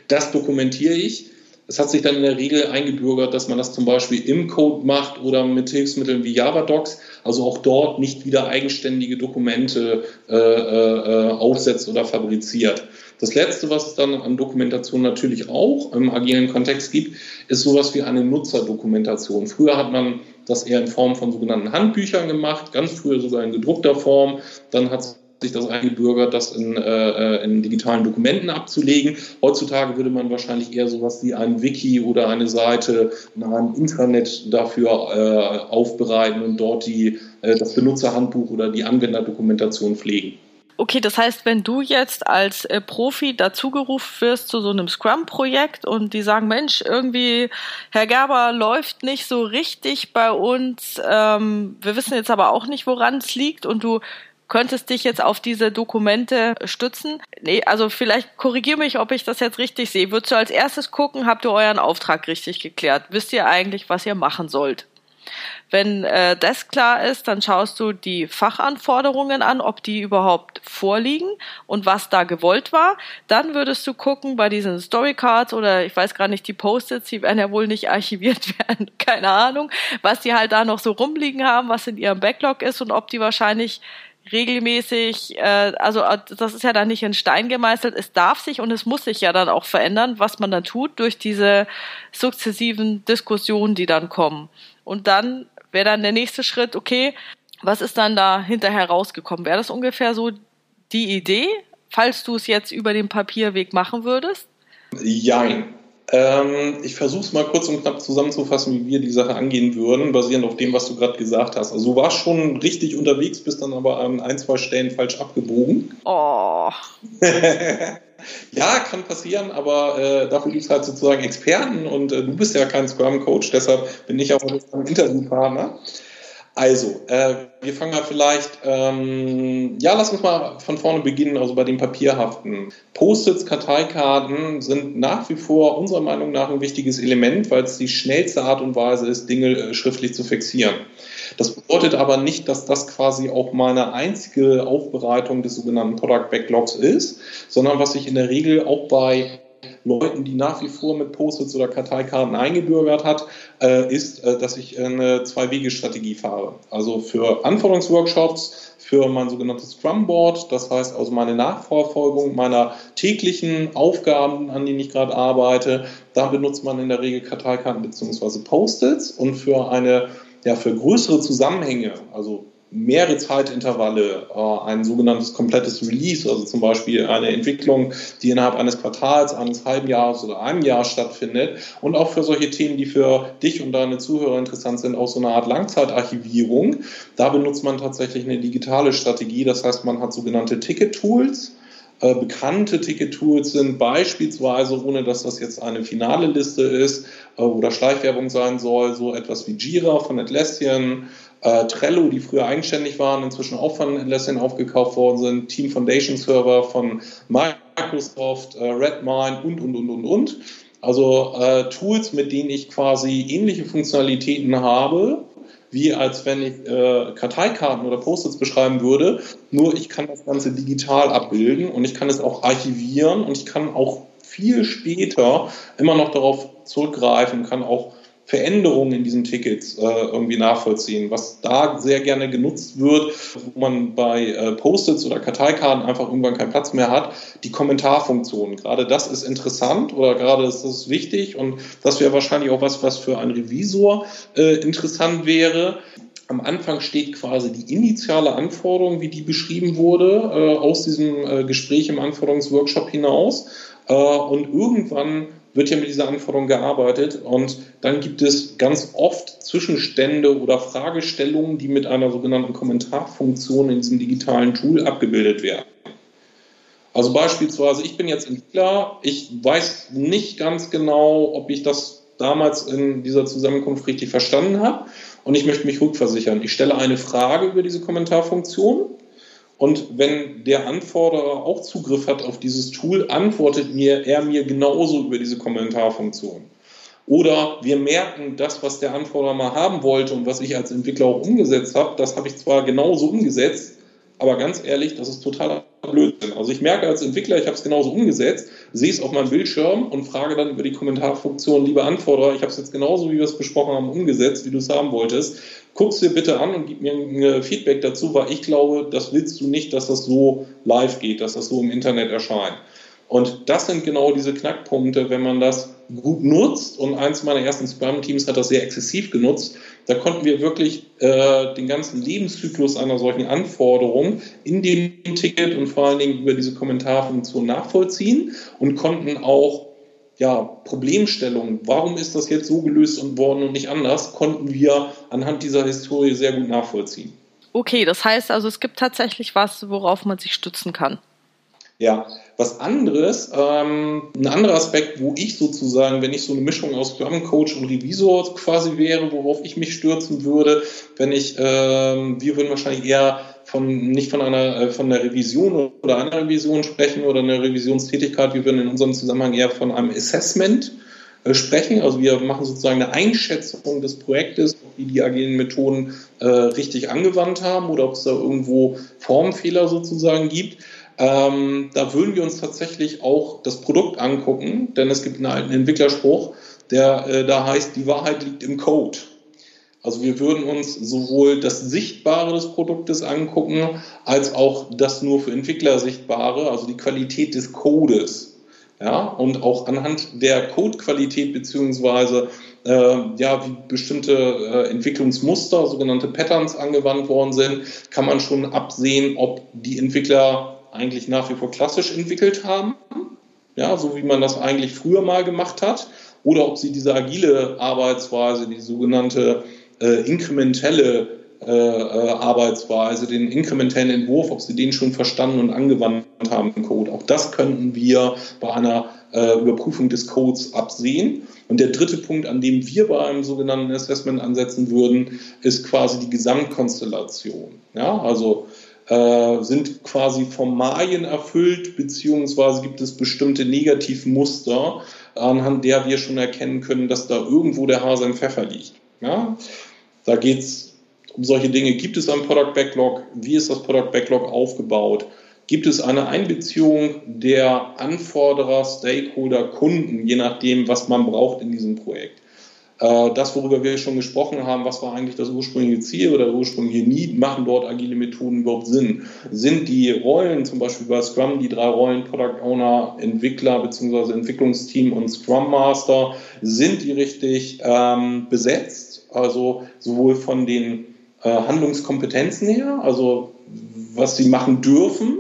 das dokumentiere ich. Es hat sich dann in der Regel eingebürgert, dass man das zum Beispiel im Code macht oder mit Hilfsmitteln wie JavaDocs, also auch dort nicht wieder eigenständige Dokumente äh, äh, äh aufsetzt oder fabriziert. Das Letzte, was es dann an Dokumentation natürlich auch im agilen Kontext gibt, ist sowas wie eine Nutzerdokumentation. Früher hat man das eher in Form von sogenannten Handbüchern gemacht, ganz früher sogar in gedruckter Form. Dann hat sich das eingebürgert, das in, äh, in digitalen Dokumenten abzulegen. Heutzutage würde man wahrscheinlich eher sowas wie ein Wiki oder eine Seite in einem Intranet dafür äh, aufbereiten und dort die, äh, das Benutzerhandbuch oder die Anwenderdokumentation pflegen. Okay, das heißt, wenn du jetzt als äh, Profi dazugerufen wirst zu so einem Scrum-Projekt und die sagen, Mensch, irgendwie, Herr Gerber läuft nicht so richtig bei uns, ähm, wir wissen jetzt aber auch nicht, woran es liegt und du könntest dich jetzt auf diese Dokumente stützen. Nee, also vielleicht korrigier mich, ob ich das jetzt richtig sehe. Würdest du als erstes gucken, habt ihr euren Auftrag richtig geklärt? Wisst ihr eigentlich, was ihr machen sollt? Wenn äh, das klar ist, dann schaust du die Fachanforderungen an, ob die überhaupt vorliegen und was da gewollt war. Dann würdest du gucken bei diesen Storycards oder ich weiß gar nicht, die Post-its, die werden ja wohl nicht archiviert werden, keine Ahnung, was die halt da noch so rumliegen haben, was in ihrem Backlog ist und ob die wahrscheinlich regelmäßig, äh, also äh, das ist ja dann nicht in Stein gemeißelt, es darf sich und es muss sich ja dann auch verändern, was man dann tut durch diese sukzessiven Diskussionen, die dann kommen. Und dann wäre dann der nächste Schritt, okay, was ist dann da hinterher rausgekommen? Wäre das ungefähr so die Idee, falls du es jetzt über den Papierweg machen würdest? Jein. Ähm, ich versuche es mal kurz und knapp zusammenzufassen, wie wir die Sache angehen würden, basierend auf dem, was du gerade gesagt hast. Also du warst schon richtig unterwegs, bist dann aber an ein, zwei Stellen falsch abgebogen. Oh. ja, kann passieren, aber äh, dafür gibt es halt sozusagen Experten und äh, du bist ja kein Scrum-Coach, deshalb bin ich auch ein Interviewpartner. Also, äh, wir fangen mal vielleicht, ähm, ja, lass uns mal von vorne beginnen, also bei den Papierhaften. Post-its, Karteikarten sind nach wie vor unserer Meinung nach ein wichtiges Element, weil es die schnellste Art und Weise ist, Dinge äh, schriftlich zu fixieren. Das bedeutet aber nicht, dass das quasi auch meine einzige Aufbereitung des sogenannten Product Backlogs ist, sondern was ich in der Regel auch bei Leuten, die nach wie vor mit Post-its oder Karteikarten eingebürgert hat, äh, ist, äh, dass ich eine Zwei-Wege-Strategie fahre. Also für Anforderungsworkshops, für mein sogenanntes Scrum-Board, das heißt also meine Nachverfolgung meiner täglichen Aufgaben, an denen ich gerade arbeite, da benutzt man in der Regel Karteikarten bzw. Post-its und für eine ja, für größere Zusammenhänge, also mehrere Zeitintervalle, äh, ein sogenanntes komplettes Release, also zum Beispiel eine Entwicklung, die innerhalb eines Quartals, eines halben Jahres oder einem Jahr stattfindet. Und auch für solche Themen, die für dich und deine Zuhörer interessant sind, auch so eine Art Langzeitarchivierung. Da benutzt man tatsächlich eine digitale Strategie, das heißt, man hat sogenannte Ticket-Tools, äh, bekannte Ticket-Tools sind beispielsweise, ohne dass das jetzt eine finale Liste ist äh, oder Schleichwerbung sein soll, so etwas wie Jira von Atlassian, äh, Trello, die früher eigenständig waren, inzwischen auch von Atlassian aufgekauft worden sind, Team Foundation Server von Microsoft, äh, Redmine und, und, und, und, und. Also äh, Tools, mit denen ich quasi ähnliche Funktionalitäten habe, wie als wenn ich äh, Karteikarten oder Post-its beschreiben würde. Nur ich kann das Ganze digital abbilden und ich kann es auch archivieren und ich kann auch viel später immer noch darauf zurückgreifen, kann auch Veränderungen in diesen Tickets äh, irgendwie nachvollziehen. Was da sehr gerne genutzt wird, wo man bei äh, Post-its oder Karteikarten einfach irgendwann keinen Platz mehr hat, die Kommentarfunktion. Gerade das ist interessant oder gerade ist das wichtig und das wäre wahrscheinlich auch was, was für einen Revisor äh, interessant wäre. Am Anfang steht quasi die initiale Anforderung, wie die beschrieben wurde, äh, aus diesem äh, Gespräch im Anforderungsworkshop hinaus. Äh, und irgendwann wird ja mit dieser Anforderung gearbeitet und dann gibt es ganz oft Zwischenstände oder Fragestellungen, die mit einer sogenannten Kommentarfunktion in diesem digitalen Tool abgebildet werden. Also beispielsweise, ich bin jetzt Entwickler, ich weiß nicht ganz genau, ob ich das damals in dieser Zusammenkunft richtig verstanden habe und ich möchte mich rückversichern. Ich stelle eine Frage über diese Kommentarfunktion und wenn der Anforderer auch Zugriff hat auf dieses Tool, antwortet mir er mir genauso über diese Kommentarfunktion. Oder wir merken, das, was der Anforderer mal haben wollte und was ich als Entwickler auch umgesetzt habe, das habe ich zwar genauso umgesetzt, aber ganz ehrlich, das ist totaler Blödsinn. Also ich merke als Entwickler, ich habe es genauso umgesetzt, sehe es auf meinem Bildschirm und frage dann über die Kommentarfunktion, lieber Anforderer, ich habe es jetzt genauso, wie wir es besprochen haben, umgesetzt, wie du es haben wolltest. Guck es dir bitte an und gib mir ein Feedback dazu, weil ich glaube, das willst du nicht, dass das so live geht, dass das so im Internet erscheint. Und das sind genau diese Knackpunkte, wenn man das gut nutzt. Und eins meiner ersten Scrum-Teams hat das sehr exzessiv genutzt. Da konnten wir wirklich äh, den ganzen Lebenszyklus einer solchen Anforderung in dem Ticket und vor allen Dingen über diese Kommentarfunktion nachvollziehen und konnten auch ja, Problemstellungen, warum ist das jetzt so gelöst worden und nicht anders, konnten wir anhand dieser Historie sehr gut nachvollziehen. Okay, das heißt also, es gibt tatsächlich was, worauf man sich stützen kann. Ja, was anderes, ähm, ein anderer Aspekt, wo ich sozusagen, wenn ich so eine Mischung aus Scrum Coach und Revisor quasi wäre, worauf ich mich stürzen würde, wenn ich, ähm, wir würden wahrscheinlich eher von, nicht von einer, äh, von der Revision oder einer Revision sprechen oder einer Revisionstätigkeit, wir würden in unserem Zusammenhang eher von einem Assessment äh, sprechen. Also wir machen sozusagen eine Einschätzung des Projektes, ob die die agilen Methoden äh, richtig angewandt haben oder ob es da irgendwo Formfehler sozusagen gibt. Ähm, da würden wir uns tatsächlich auch das Produkt angucken, denn es gibt einen alten Entwicklerspruch, der äh, da heißt, die Wahrheit liegt im Code. Also wir würden uns sowohl das Sichtbare des Produktes angucken, als auch das nur für Entwickler Sichtbare, also die Qualität des Codes. Ja, und auch anhand der Codequalität beziehungsweise äh, ja, wie bestimmte äh, Entwicklungsmuster, sogenannte Patterns angewandt worden sind, kann man schon absehen, ob die Entwickler eigentlich nach wie vor klassisch entwickelt haben, ja, so wie man das eigentlich früher mal gemacht hat, oder ob sie diese agile Arbeitsweise, die sogenannte äh, inkrementelle äh, äh, Arbeitsweise, den inkrementellen Entwurf, ob sie den schon verstanden und angewandt haben im Code. Auch das könnten wir bei einer äh, Überprüfung des Codes absehen. Und der dritte Punkt, an dem wir bei einem sogenannten Assessment ansetzen würden, ist quasi die Gesamtkonstellation. Ja, also äh, sind quasi Formalien erfüllt, beziehungsweise gibt es bestimmte Negativmuster, anhand der wir schon erkennen können, dass da irgendwo der Hase im Pfeffer liegt. Ja? Da geht es um solche Dinge. Gibt es ein Product Backlog? Wie ist das Product Backlog aufgebaut? Gibt es eine Einbeziehung der Anforderer, Stakeholder, Kunden, je nachdem, was man braucht in diesem Projekt? Äh, das, worüber wir schon gesprochen haben, was war eigentlich das ursprüngliche Ziel oder der ursprüngliche Need, machen dort agile Methoden überhaupt Sinn? Sind die Rollen, zum Beispiel bei Scrum, die drei Rollen, Product Owner, Entwickler bzw. Entwicklungsteam und Scrum Master, sind die richtig ähm, besetzt? Also sowohl von den äh, Handlungskompetenzen her, also was sie machen dürfen,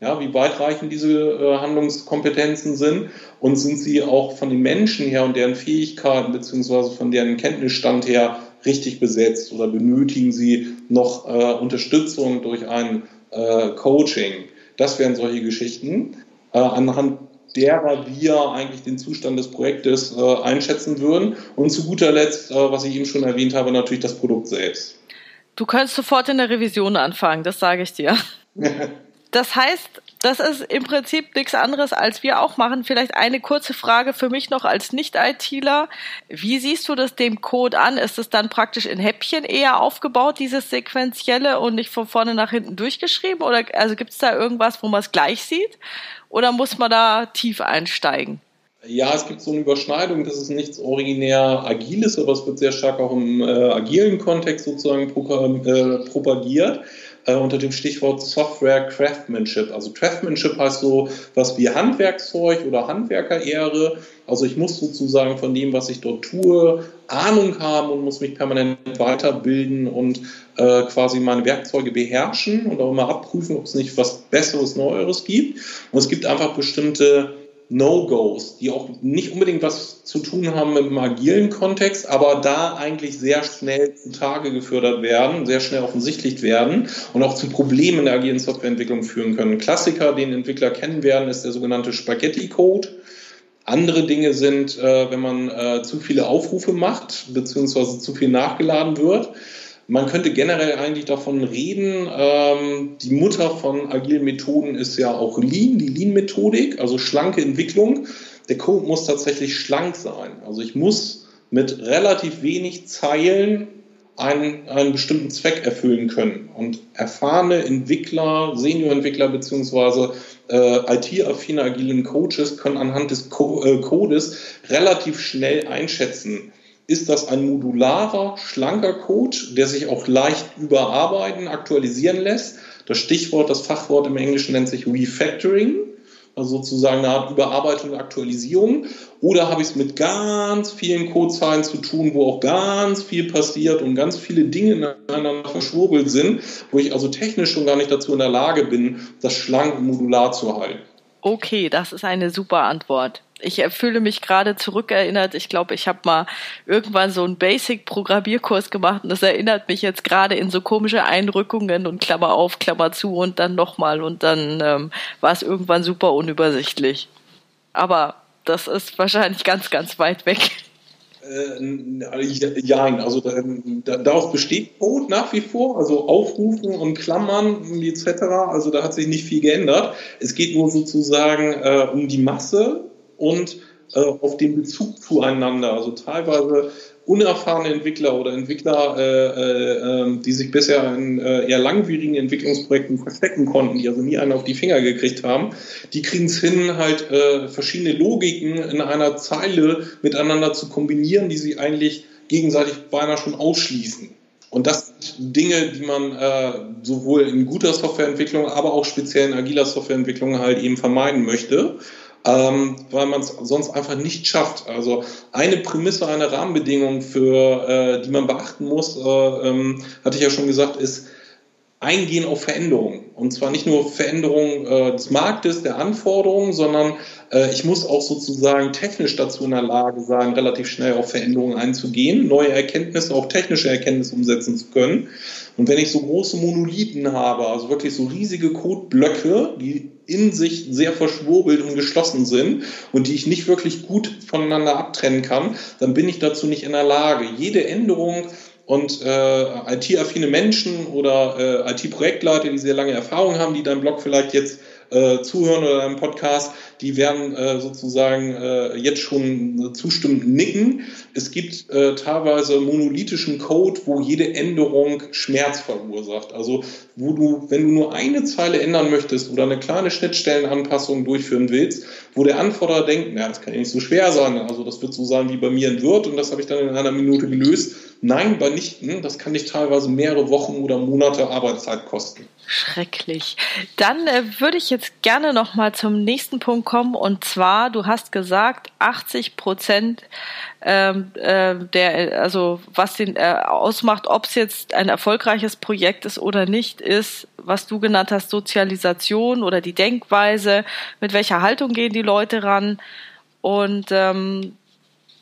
ja, wie weitreichend diese äh, Handlungskompetenzen sind und sind sie auch von den Menschen her und deren Fähigkeiten beziehungsweise von deren Kenntnisstand her richtig besetzt oder benötigen sie noch äh, Unterstützung durch ein äh, Coaching? Das wären solche Geschichten, äh, anhand derer wir eigentlich den Zustand des Projektes äh, einschätzen würden. Und zu guter Letzt, was ich eben schon erwähnt habe, natürlich das Produkt selbst. Du könntest sofort in der Revision anfangen, das sage ich dir. Das heißt, das ist im Prinzip nichts anderes, als wir auch machen. Vielleicht eine kurze Frage für mich noch als Nicht-ITler. Wie siehst du das dem Code an? Ist es dann praktisch in Häppchen eher aufgebaut, dieses Sequenzielle und nicht von vorne nach hinten durchgeschrieben? Oder also gibt es da irgendwas, wo man es gleich sieht? Oder muss man da tief einsteigen? Ja, es gibt so eine Überschneidung, das ist nichts originär Agiles, aber es wird sehr stark auch im äh, agilen Kontext sozusagen äh, propagiert äh, unter dem Stichwort Software Craftsmanship. Also Craftsmanship heißt so was wie Handwerkszeug oder Handwerkerehre. Also ich muss sozusagen von dem, was ich dort tue, Ahnung haben und muss mich permanent weiterbilden und äh, quasi meine Werkzeuge beherrschen und auch immer abprüfen, ob es nicht was Besseres, Neueres gibt. Und es gibt einfach bestimmte No-Gos, die auch nicht unbedingt was zu tun haben mit dem agilen Kontext, aber da eigentlich sehr schnell zutage gefördert werden, sehr schnell offensichtlich werden und auch zu Problemen in der agilen Softwareentwicklung führen können. Klassiker, den Entwickler kennen werden, ist der sogenannte Spaghetti-Code. Andere Dinge sind, äh, wenn man äh, zu viele Aufrufe macht, beziehungsweise zu viel nachgeladen wird. Man könnte generell eigentlich davon reden, ähm, die Mutter von agilen Methoden ist ja auch Lean, die Lean-Methodik, also schlanke Entwicklung. Der Code muss tatsächlich schlank sein. Also ich muss mit relativ wenig Zeilen einen, einen bestimmten Zweck erfüllen können. Und erfahrene Entwickler, Senior-Entwickler beziehungsweise äh, IT-affine agilen Coaches können anhand des Co äh, Codes relativ schnell einschätzen, ist das ein modularer, schlanker Code, der sich auch leicht überarbeiten, aktualisieren lässt. Das Stichwort, das Fachwort im Englischen nennt sich Refactoring, also sozusagen eine Art Überarbeitung und Aktualisierung. Oder habe ich es mit ganz vielen Codezeilen zu tun, wo auch ganz viel passiert und ganz viele Dinge ineinander verschwurbelt sind, wo ich also technisch schon gar nicht dazu in der Lage bin, das schlank modular zu halten. Okay, das ist eine super Antwort ich fühle mich gerade zurückerinnert. Ich glaube, ich habe mal irgendwann so einen Basic-Programmierkurs gemacht und das erinnert mich jetzt gerade in so komische Einrückungen und Klammer auf, Klammer zu und dann nochmal und dann ähm, war es irgendwann super unübersichtlich. Aber das ist wahrscheinlich ganz, ganz weit weg. Äh, ja, also da, da, daraus besteht Code nach wie vor, also Aufrufen und Klammern etc. Also da hat sich nicht viel geändert. Es geht nur sozusagen äh, um die Masse und äh, auf den Bezug zueinander. Also teilweise unerfahrene Entwickler oder Entwickler, äh, äh, ähm, die sich bisher in äh, eher langwierigen Entwicklungsprojekten verstecken konnten, die also nie einen auf die Finger gekriegt haben, die kriegen es hin, halt äh, verschiedene Logiken in einer Zeile miteinander zu kombinieren, die sie eigentlich gegenseitig beinahe schon ausschließen. Und das sind Dinge, die man äh, sowohl in guter Softwareentwicklung, aber auch speziell in agiler Softwareentwicklung halt eben vermeiden möchte ähm, weil man es sonst einfach nicht schafft. Also eine Prämisse, eine Rahmenbedingung, für äh, die man beachten muss, äh, ähm, hatte ich ja schon gesagt, ist eingehen auf Veränderungen. Und zwar nicht nur Veränderungen äh, des Marktes, der Anforderungen, sondern äh, ich muss auch sozusagen technisch dazu in der Lage sein, relativ schnell auf Veränderungen einzugehen, neue Erkenntnisse, auch technische Erkenntnisse umsetzen zu können. Und wenn ich so große Monolithen habe, also wirklich so riesige Codeblöcke, die in sich sehr verschwurbelt und geschlossen sind und die ich nicht wirklich gut voneinander abtrennen kann, dann bin ich dazu nicht in der Lage. Jede Änderung und äh, IT-affine Menschen oder äh, IT-Projektleiter, die sehr lange Erfahrung haben, die deinen Blog vielleicht jetzt äh, zuhören oder einem Podcast, die werden äh, sozusagen äh, jetzt schon zustimmend nicken. Es gibt äh, teilweise monolithischen Code, wo jede Änderung Schmerz verursacht. Also wo du, wenn du nur eine Zeile ändern möchtest oder eine kleine Schnittstellenanpassung durchführen willst, wo der Anforderer denkt, na, das kann ja nicht so schwer sein, also das wird so sein wie bei mir in Word und das habe ich dann in einer Minute gelöst. Nein, bei nichten. Das kann dich teilweise mehrere Wochen oder Monate Arbeitszeit kosten. Schrecklich. Dann äh, würde ich jetzt gerne noch mal zum nächsten Punkt kommen und zwar, du hast gesagt, 80 Prozent ähm, äh, der, also was den äh, ausmacht, ob es jetzt ein erfolgreiches Projekt ist oder nicht, ist, was du genannt hast, Sozialisation oder die Denkweise, mit welcher Haltung gehen die Leute ran? Und ähm,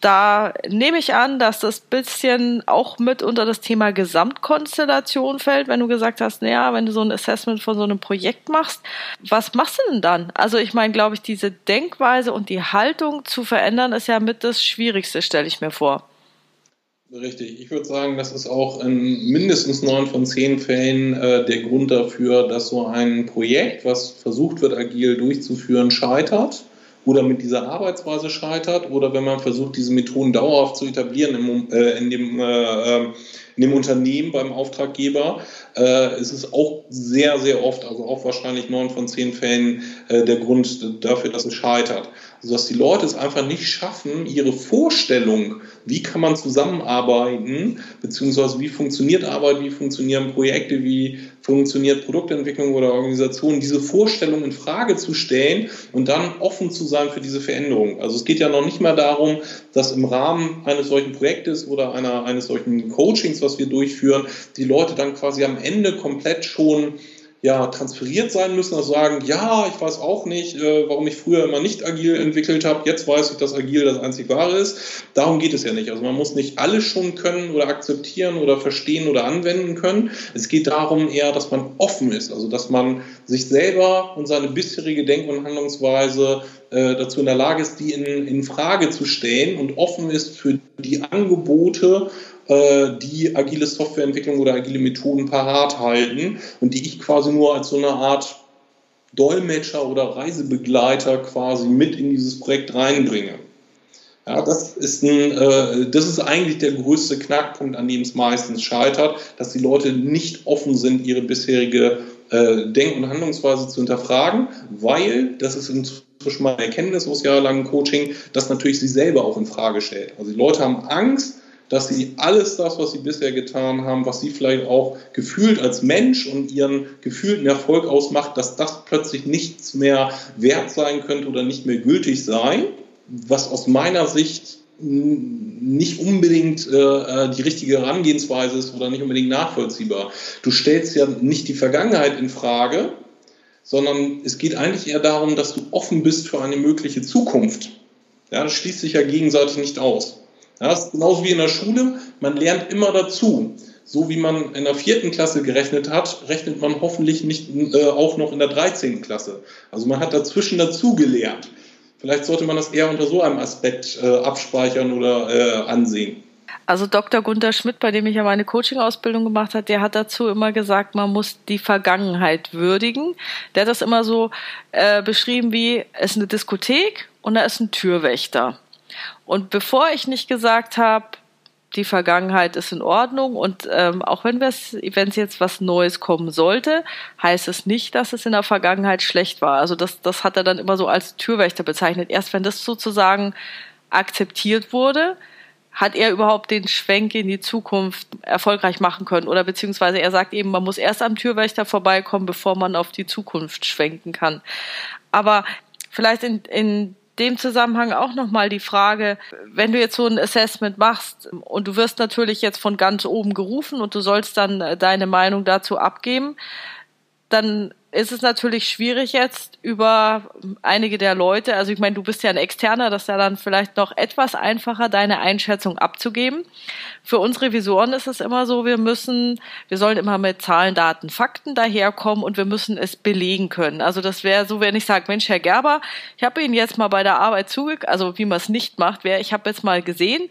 da nehme ich an, dass das bisschen auch mit unter das Thema Gesamtkonstellation fällt, wenn du gesagt hast, naja, wenn du so ein Assessment von so einem Projekt machst, was machst du denn dann? Also ich meine, glaube ich, diese Denkweise und die Haltung zu verändern, ist ja mit das Schwierigste, stelle ich mir vor. Richtig. Ich würde sagen, das ist auch in mindestens neun von zehn Fällen äh, der Grund dafür, dass so ein Projekt, was versucht wird, agil durchzuführen, scheitert oder mit dieser Arbeitsweise scheitert oder wenn man versucht, diese Methoden dauerhaft zu etablieren im, äh, in, dem, äh, ähm, in dem Unternehmen beim Auftraggeber, äh, ist es auch sehr, sehr oft, also auch wahrscheinlich neun von zehn Fällen, äh, der Grund dafür, dass es scheitert. Dass die Leute es einfach nicht schaffen, ihre Vorstellung, wie kann man zusammenarbeiten, beziehungsweise wie funktioniert Arbeit, wie funktionieren Projekte, wie funktioniert Produktentwicklung oder Organisation, diese Vorstellung in Frage zu stellen und dann offen zu sein für diese Veränderung. Also es geht ja noch nicht mal darum, dass im Rahmen eines solchen Projektes oder einer, eines solchen Coachings, was wir durchführen, die Leute dann quasi am Ende komplett schon ja, transferiert sein müssen, also sagen, ja, ich weiß auch nicht, äh, warum ich früher immer nicht agil entwickelt habe, jetzt weiß ich, dass agil das einzig wahre ist. Darum geht es ja nicht. Also man muss nicht alles schon können oder akzeptieren oder verstehen oder anwenden können. Es geht darum eher, dass man offen ist, also dass man sich selber und seine bisherige Denk- und Handlungsweise äh, dazu in der Lage ist, die in, in Frage zu stellen und offen ist für die Angebote die agile Softwareentwicklung oder agile Methoden parat halten und die ich quasi nur als so eine Art Dolmetscher oder Reisebegleiter quasi mit in dieses Projekt reinbringe. Ja, das ist, ein, äh, das ist eigentlich der größte Knackpunkt, an dem es meistens scheitert, dass die Leute nicht offen sind, ihre bisherige äh, Denk- und Handlungsweise zu hinterfragen, weil, das ist inzwischen meine Erkenntnis aus jahrelangem Coaching, das natürlich sie selber auch in Frage stellt. Also die Leute haben Angst, dass sie alles das, was sie bisher getan haben, was sie vielleicht auch gefühlt als Mensch und ihren gefühlten Erfolg ausmacht, dass das plötzlich nichts mehr wert sein könnte oder nicht mehr gültig sei, was aus meiner Sicht nicht unbedingt äh, die richtige Herangehensweise ist oder nicht unbedingt nachvollziehbar. Du stellst ja nicht die Vergangenheit in Frage, sondern es geht eigentlich eher darum, dass du offen bist für eine mögliche Zukunft. Ja, das schließt sich ja gegenseitig nicht aus. Ja, das ist genauso wie in der Schule, man lernt immer dazu. So wie man in der vierten Klasse gerechnet hat, rechnet man hoffentlich nicht äh, auch noch in der 13. Klasse. Also man hat dazwischen dazu gelernt. Vielleicht sollte man das eher unter so einem Aspekt äh, abspeichern oder äh, ansehen. Also Dr. Gunther Schmidt, bei dem ich ja meine Coaching-Ausbildung gemacht habe, der hat dazu immer gesagt, man muss die Vergangenheit würdigen. Der hat das immer so äh, beschrieben wie, es ist eine Diskothek und da ist ein Türwächter. Und bevor ich nicht gesagt habe, die Vergangenheit ist in Ordnung und ähm, auch wenn es jetzt was Neues kommen sollte, heißt es nicht, dass es in der Vergangenheit schlecht war. Also das, das hat er dann immer so als Türwächter bezeichnet. Erst wenn das sozusagen akzeptiert wurde, hat er überhaupt den Schwenk in die Zukunft erfolgreich machen können. Oder beziehungsweise er sagt eben, man muss erst am Türwächter vorbeikommen, bevor man auf die Zukunft schwenken kann. Aber vielleicht in, in dem Zusammenhang auch nochmal die Frage, wenn du jetzt so ein Assessment machst und du wirst natürlich jetzt von ganz oben gerufen und du sollst dann äh, deine Meinung dazu abgeben, dann ist es natürlich schwierig jetzt über einige der Leute, also ich meine, du bist ja ein Externer, das ist ja dann vielleicht noch etwas einfacher, deine Einschätzung abzugeben. Für uns Revisoren ist es immer so, wir müssen, wir sollen immer mit Zahlen, Daten, Fakten daherkommen und wir müssen es belegen können. Also das wäre so, wenn ich sage, Mensch, Herr Gerber, ich habe Ihnen jetzt mal bei der Arbeit zugeguckt, also wie man es nicht macht, wäre, ich habe jetzt mal gesehen,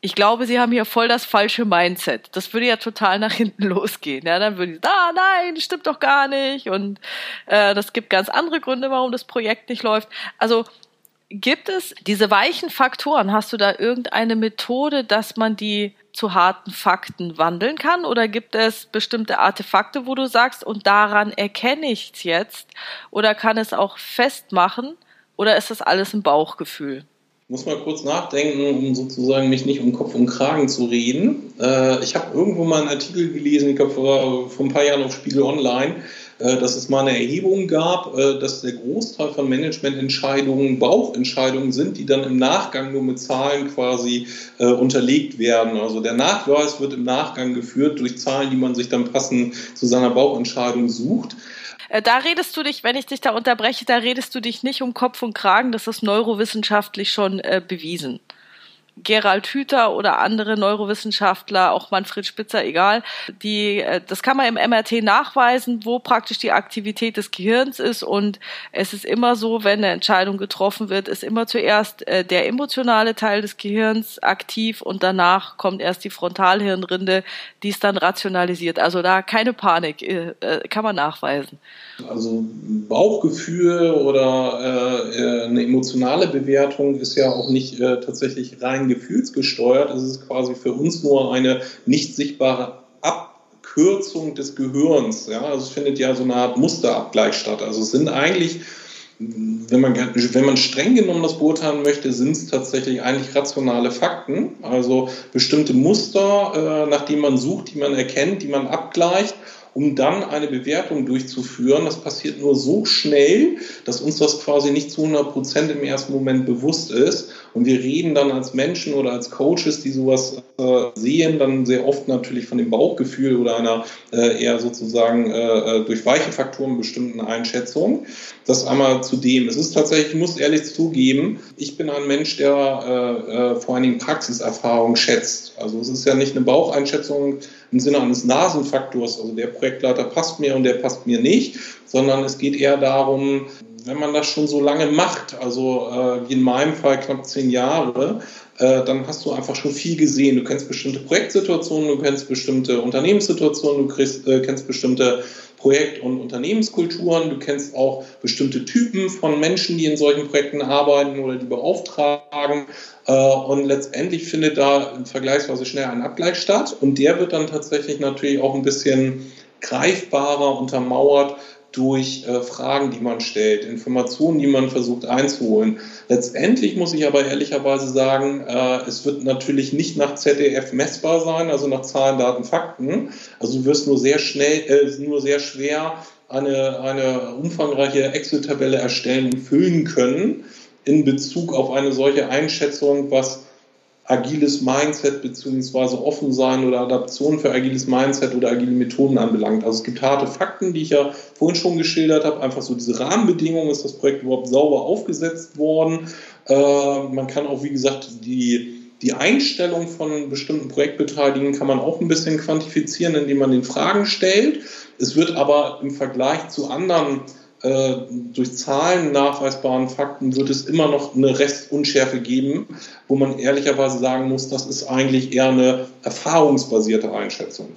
ich glaube, sie haben hier voll das falsche Mindset. Das würde ja total nach hinten losgehen. Ja, dann würde ich, ah, nein, stimmt doch gar nicht. Und äh, das gibt ganz andere Gründe, warum das Projekt nicht läuft. Also gibt es diese weichen Faktoren? Hast du da irgendeine Methode, dass man die zu harten Fakten wandeln kann? Oder gibt es bestimmte Artefakte, wo du sagst, und daran erkenne ich es jetzt? Oder kann es auch festmachen? Oder ist das alles ein Bauchgefühl? Muss mal kurz nachdenken, um sozusagen mich nicht um Kopf und Kragen zu reden. Äh, ich habe irgendwo mal einen Artikel gelesen, ich glaube vor, vor ein paar Jahren auf Spiegel Online, äh, dass es mal eine Erhebung gab, äh, dass der Großteil von Managemententscheidungen Bauchentscheidungen sind, die dann im Nachgang nur mit Zahlen quasi äh, unterlegt werden. Also der Nachweis wird im Nachgang geführt durch Zahlen, die man sich dann passend zu seiner Bauchentscheidung sucht. Äh, da redest du dich, wenn ich dich da unterbreche, da redest du dich nicht um Kopf und Kragen, das ist neurowissenschaftlich schon äh, bewiesen. Gerald Hüther oder andere Neurowissenschaftler, auch Manfred Spitzer, egal, die, äh, das kann man im MRT nachweisen, wo praktisch die Aktivität des Gehirns ist und es ist immer so, wenn eine Entscheidung getroffen wird, ist immer zuerst äh, der emotionale Teil des Gehirns aktiv und danach kommt erst die Frontalhirnrinde, die es dann rationalisiert. Also da keine Panik, äh, kann man nachweisen. Also Bauchgefühl oder äh, eine emotionale Bewertung ist ja auch nicht äh, tatsächlich rein gefühlsgesteuert. Es ist quasi für uns nur eine nicht sichtbare Abkürzung des Gehirns. Ja? Also es findet ja so eine Art Musterabgleich statt. Also es sind eigentlich wenn man, wenn man streng genommen das beurteilen möchte, sind es tatsächlich eigentlich rationale Fakten, also bestimmte Muster, äh, nach denen man sucht, die man erkennt, die man abgleicht um dann eine Bewertung durchzuführen. Das passiert nur so schnell, dass uns das quasi nicht zu 100 Prozent im ersten Moment bewusst ist. Und wir reden dann als Menschen oder als Coaches, die sowas äh, sehen, dann sehr oft natürlich von dem Bauchgefühl oder einer äh, eher sozusagen äh, äh durch weiche Faktoren bestimmten Einschätzung. Das einmal zu dem. Es ist tatsächlich, ich muss ehrlich zugeben, ich bin ein Mensch, der äh, äh, vor allen Dingen Praxiserfahrung schätzt. Also es ist ja nicht eine Baucheinschätzung im Sinne eines Nasenfaktors, also der Projektleiter passt mir und der passt mir nicht, sondern es geht eher darum, wenn man das schon so lange macht, also äh, wie in meinem Fall knapp zehn Jahre, äh, dann hast du einfach schon viel gesehen. Du kennst bestimmte Projektsituationen, du kennst bestimmte Unternehmenssituationen, du kriegst, äh, kennst bestimmte Projekt- und Unternehmenskulturen, du kennst auch bestimmte Typen von Menschen, die in solchen Projekten arbeiten oder die beauftragen. Äh, und letztendlich findet da vergleichsweise schnell ein Abgleich statt und der wird dann tatsächlich natürlich auch ein bisschen greifbarer, untermauert durch äh, Fragen, die man stellt, Informationen, die man versucht einzuholen. Letztendlich muss ich aber ehrlicherweise sagen, äh, es wird natürlich nicht nach ZDF messbar sein, also nach Zahlen, Daten, Fakten. Also du wirst nur sehr schnell, äh, nur sehr schwer eine, eine umfangreiche Excel-Tabelle erstellen und füllen können in Bezug auf eine solche Einschätzung, was agiles Mindset beziehungsweise offen sein oder Adaption für agiles Mindset oder agile Methoden anbelangt. Also es gibt harte Fakten, die ich ja vorhin schon geschildert habe. Einfach so diese Rahmenbedingungen, ist das Projekt überhaupt sauber aufgesetzt worden. Äh, man kann auch, wie gesagt, die, die Einstellung von bestimmten Projektbeteiligten kann man auch ein bisschen quantifizieren, indem man den Fragen stellt. Es wird aber im Vergleich zu anderen durch Zahlen nachweisbaren Fakten wird es immer noch eine Restunschärfe geben, wo man ehrlicherweise sagen muss, das ist eigentlich eher eine erfahrungsbasierte Einschätzung.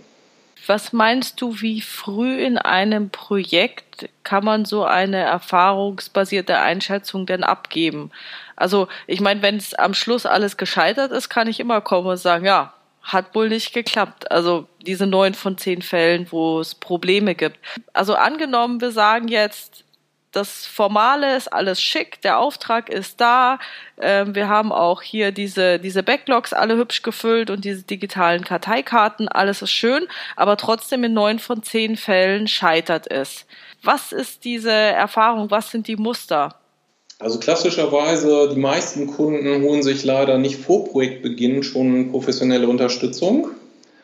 Was meinst du, wie früh in einem Projekt kann man so eine erfahrungsbasierte Einschätzung denn abgeben? Also ich meine, wenn es am Schluss alles gescheitert ist, kann ich immer kommen und sagen, ja, hat wohl nicht geklappt. Also diese neun von zehn Fällen, wo es Probleme gibt. Also angenommen, wir sagen jetzt, das Formale ist alles schick, der Auftrag ist da. Ähm, wir haben auch hier diese, diese Backlogs alle hübsch gefüllt und diese digitalen Karteikarten, alles ist schön, aber trotzdem in neun von zehn Fällen scheitert es. Was ist diese Erfahrung? Was sind die Muster? Also klassischerweise, die meisten Kunden holen sich leider nicht vor Projektbeginn schon professionelle Unterstützung,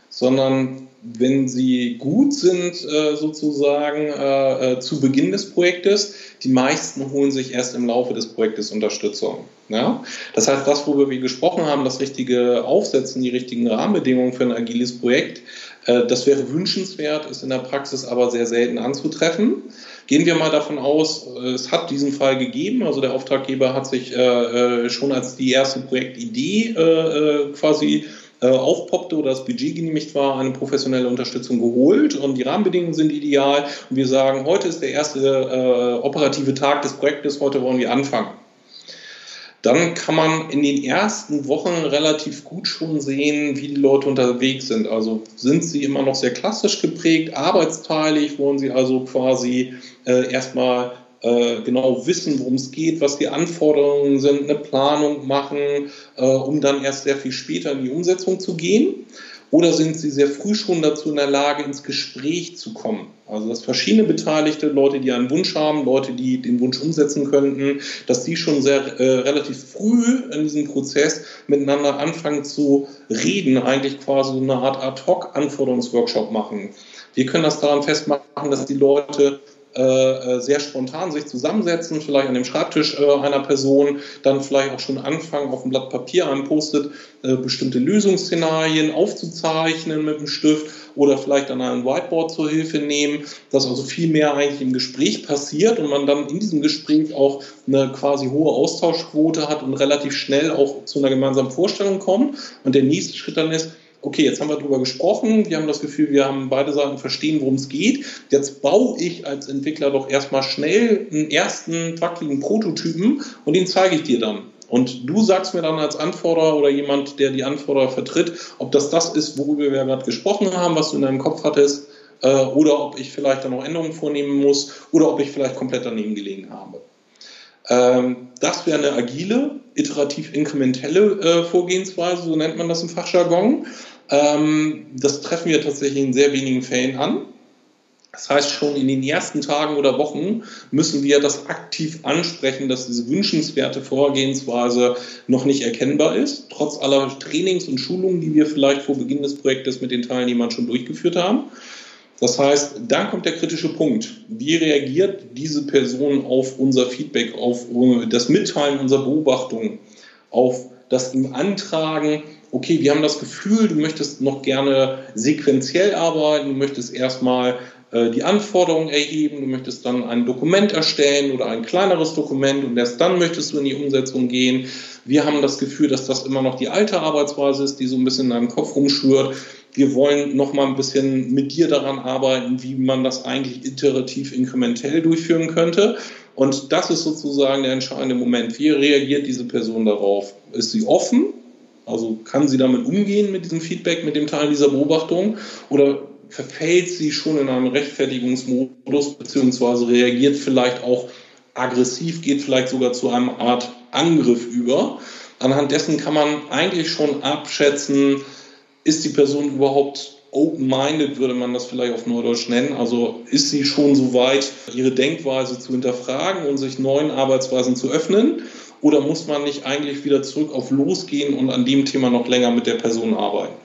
sondern wenn sie gut sind, äh, sozusagen äh, äh, zu Beginn des Projektes, die meisten holen sich erst im Laufe des Projektes Unterstützung. Das heißt, das, worüber wir gesprochen haben, das richtige Aufsetzen, die richtigen Rahmenbedingungen für ein agiles Projekt, das wäre wünschenswert, ist in der Praxis aber sehr selten anzutreffen. Gehen wir mal davon aus, es hat diesen Fall gegeben, also der Auftraggeber hat sich schon als die erste Projektidee quasi äh, aufpoppte oder das Budget genehmigt war, eine professionelle Unterstützung geholt und die Rahmenbedingungen sind ideal und wir sagen, heute ist der erste äh, operative Tag des Projektes, heute wollen wir anfangen. Dann kann man in den ersten Wochen relativ gut schon sehen, wie die Leute unterwegs sind. Also sind sie immer noch sehr klassisch geprägt, arbeitsteilig, wollen sie also quasi äh, erstmal äh, genau wissen, worum es geht, was die Anforderungen sind, eine Planung machen, äh, um dann erst sehr viel später in die Umsetzung zu gehen? Oder sind sie sehr früh schon dazu in der Lage, ins Gespräch zu kommen? Also, dass verschiedene Beteiligte, Leute, die einen Wunsch haben, Leute, die den Wunsch umsetzen könnten, dass die schon sehr äh, relativ früh in diesem Prozess miteinander anfangen zu reden, eigentlich quasi so eine Art Ad-Hoc-Anforderungsworkshop machen. Wir können das daran festmachen, dass die Leute äh, äh, sehr spontan sich zusammensetzen, vielleicht an dem Schreibtisch äh, einer Person, dann vielleicht auch schon anfangen, auf dem Blatt Papier einem Post-it äh, bestimmte Lösungsszenarien aufzuzeichnen mit dem Stift oder vielleicht an einem Whiteboard zur Hilfe nehmen, dass also viel mehr eigentlich im Gespräch passiert und man dann in diesem Gespräch auch eine quasi hohe Austauschquote hat und relativ schnell auch zu einer gemeinsamen Vorstellung kommt. Und der nächste Schritt dann ist, okay, jetzt haben wir darüber gesprochen, wir haben das Gefühl, wir haben beide Seiten verstehen, worum es geht. Jetzt baue ich als Entwickler doch erstmal schnell einen ersten wackeligen Prototypen und den zeige ich dir dann. Und du sagst mir dann als Anforderer oder jemand, der die Anforderer vertritt, ob das das ist, worüber wir gerade gesprochen haben, was du in deinem Kopf hattest, äh, oder ob ich vielleicht dann noch Änderungen vornehmen muss oder ob ich vielleicht komplett daneben gelegen habe. Ähm, das wäre eine agile, iterativ inkrementelle äh, Vorgehensweise, so nennt man das im Fachjargon. Ähm, das treffen wir tatsächlich in sehr wenigen Fällen an. Das heißt, schon in den ersten Tagen oder Wochen müssen wir das aktiv ansprechen, dass diese wünschenswerte Vorgehensweise noch nicht erkennbar ist, trotz aller Trainings und Schulungen, die wir vielleicht vor Beginn des Projektes mit den Teilnehmern schon durchgeführt haben. Das heißt, dann kommt der kritische Punkt. Wie reagiert diese Person auf unser Feedback, auf das Mitteilen unserer Beobachtungen, auf das ihm Antragen okay, wir haben das Gefühl, du möchtest noch gerne sequenziell arbeiten, du möchtest erstmal äh, die Anforderungen erheben, du möchtest dann ein Dokument erstellen oder ein kleineres Dokument und erst dann möchtest du in die Umsetzung gehen. Wir haben das Gefühl, dass das immer noch die alte Arbeitsweise ist, die so ein bisschen in deinem Kopf rumschwört. Wir wollen noch mal ein bisschen mit dir daran arbeiten, wie man das eigentlich iterativ inkrementell durchführen könnte. Und das ist sozusagen der entscheidende Moment. Wie reagiert diese Person darauf? Ist sie offen? Also kann sie damit umgehen mit diesem Feedback, mit dem Teil dieser Beobachtung oder verfällt sie schon in einem Rechtfertigungsmodus beziehungsweise reagiert vielleicht auch aggressiv, geht vielleicht sogar zu einer Art Angriff über. Anhand dessen kann man eigentlich schon abschätzen, ist die Person überhaupt open-minded, würde man das vielleicht auf Neudeutsch nennen. Also ist sie schon so weit, ihre Denkweise zu hinterfragen und sich neuen Arbeitsweisen zu öffnen? Oder muss man nicht eigentlich wieder zurück auf Losgehen und an dem Thema noch länger mit der Person arbeiten?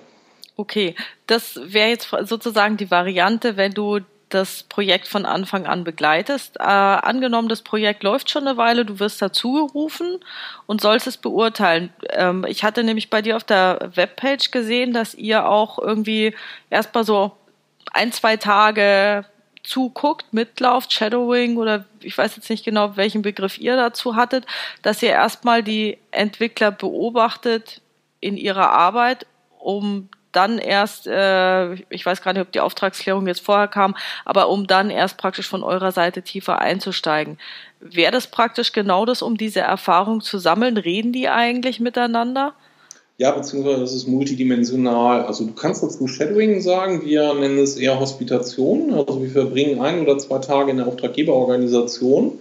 Okay, das wäre jetzt sozusagen die Variante, wenn du das Projekt von Anfang an begleitest. Äh, angenommen, das Projekt läuft schon eine Weile, du wirst dazugerufen und sollst es beurteilen. Ähm, ich hatte nämlich bei dir auf der Webpage gesehen, dass ihr auch irgendwie erstmal so ein, zwei Tage zuguckt, mitlauft, Shadowing oder ich weiß jetzt nicht genau, welchen Begriff ihr dazu hattet, dass ihr erstmal die Entwickler beobachtet in ihrer Arbeit, um dann erst, äh, ich weiß gar nicht, ob die Auftragsklärung jetzt vorher kam, aber um dann erst praktisch von eurer Seite tiefer einzusteigen. Wäre das praktisch genau das, um diese Erfahrung zu sammeln? Reden die eigentlich miteinander? Ja, beziehungsweise das ist multidimensional. Also du kannst dazu Shadowing sagen, wir nennen es eher Hospitation. Also wir verbringen ein oder zwei Tage in der Auftraggeberorganisation.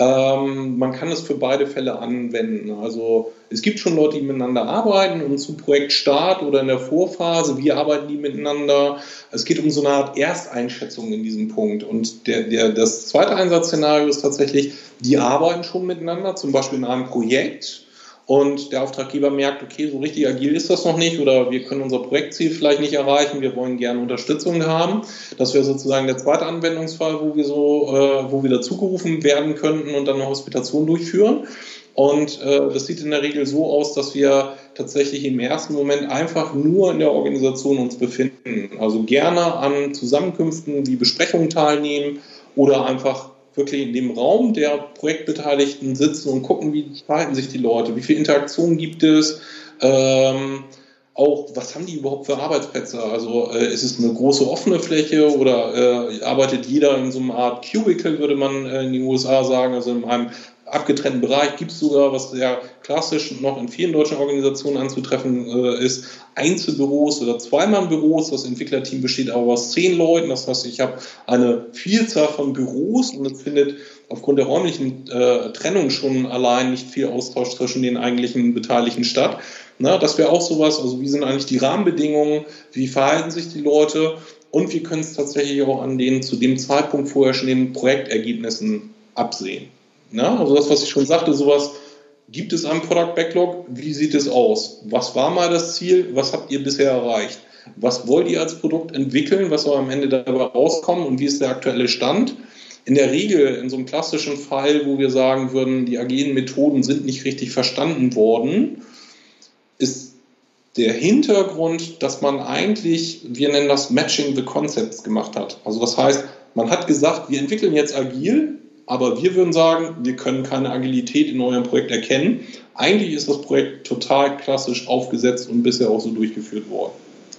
Ähm, man kann es für beide Fälle anwenden. Also es gibt schon Leute, die miteinander arbeiten und zu Projektstart oder in der Vorphase, wie arbeiten die miteinander? Es geht um so eine Art Ersteinschätzung in diesem Punkt. Und der, der, das zweite Einsatzszenario ist tatsächlich, die arbeiten schon miteinander, zum Beispiel in einem Projekt und der Auftraggeber merkt, okay, so richtig agil ist das noch nicht oder wir können unser Projektziel vielleicht nicht erreichen, wir wollen gerne Unterstützung haben. Das wäre sozusagen der zweite Anwendungsfall, wo wir so, äh, wo wir dazugerufen werden könnten und dann eine Hospitation durchführen. Und äh, das sieht in der Regel so aus, dass wir tatsächlich im ersten Moment einfach nur in der Organisation uns befinden. Also gerne an Zusammenkünften wie Besprechungen teilnehmen oder einfach wirklich in dem Raum der Projektbeteiligten sitzen und gucken, wie verhalten sich die Leute, wie viel Interaktion gibt es, ähm, auch was haben die überhaupt für Arbeitsplätze? Also äh, ist es eine große offene Fläche oder äh, arbeitet jeder in so einer Art Cubicle, würde man äh, in den USA sagen, also in einem abgetrennten Bereich gibt es sogar, was sehr klassisch noch in vielen deutschen Organisationen anzutreffen äh, ist, Einzelbüros oder Zweimannbüros. Das Entwicklerteam besteht aber aus zehn Leuten. Das heißt, ich habe eine Vielzahl von Büros und es findet aufgrund der räumlichen äh, Trennung schon allein nicht viel Austausch zwischen den eigentlichen Beteiligten statt. Na, das wäre auch sowas. Also wie sind eigentlich die Rahmenbedingungen? Wie verhalten sich die Leute? Und wir können es tatsächlich auch an den zu dem Zeitpunkt vorher schon den Projektergebnissen absehen. Na, also das, was ich schon sagte, sowas, gibt es einen Product Backlog? Wie sieht es aus? Was war mal das Ziel? Was habt ihr bisher erreicht? Was wollt ihr als Produkt entwickeln? Was soll am Ende dabei rauskommen? Und wie ist der aktuelle Stand? In der Regel, in so einem klassischen Fall, wo wir sagen würden, die agilen Methoden sind nicht richtig verstanden worden, ist der Hintergrund, dass man eigentlich, wir nennen das Matching the Concepts gemacht hat. Also das heißt, man hat gesagt, wir entwickeln jetzt agil, aber wir würden sagen, wir können keine Agilität in eurem Projekt erkennen. Eigentlich ist das Projekt total klassisch aufgesetzt und bisher auch so durchgeführt worden.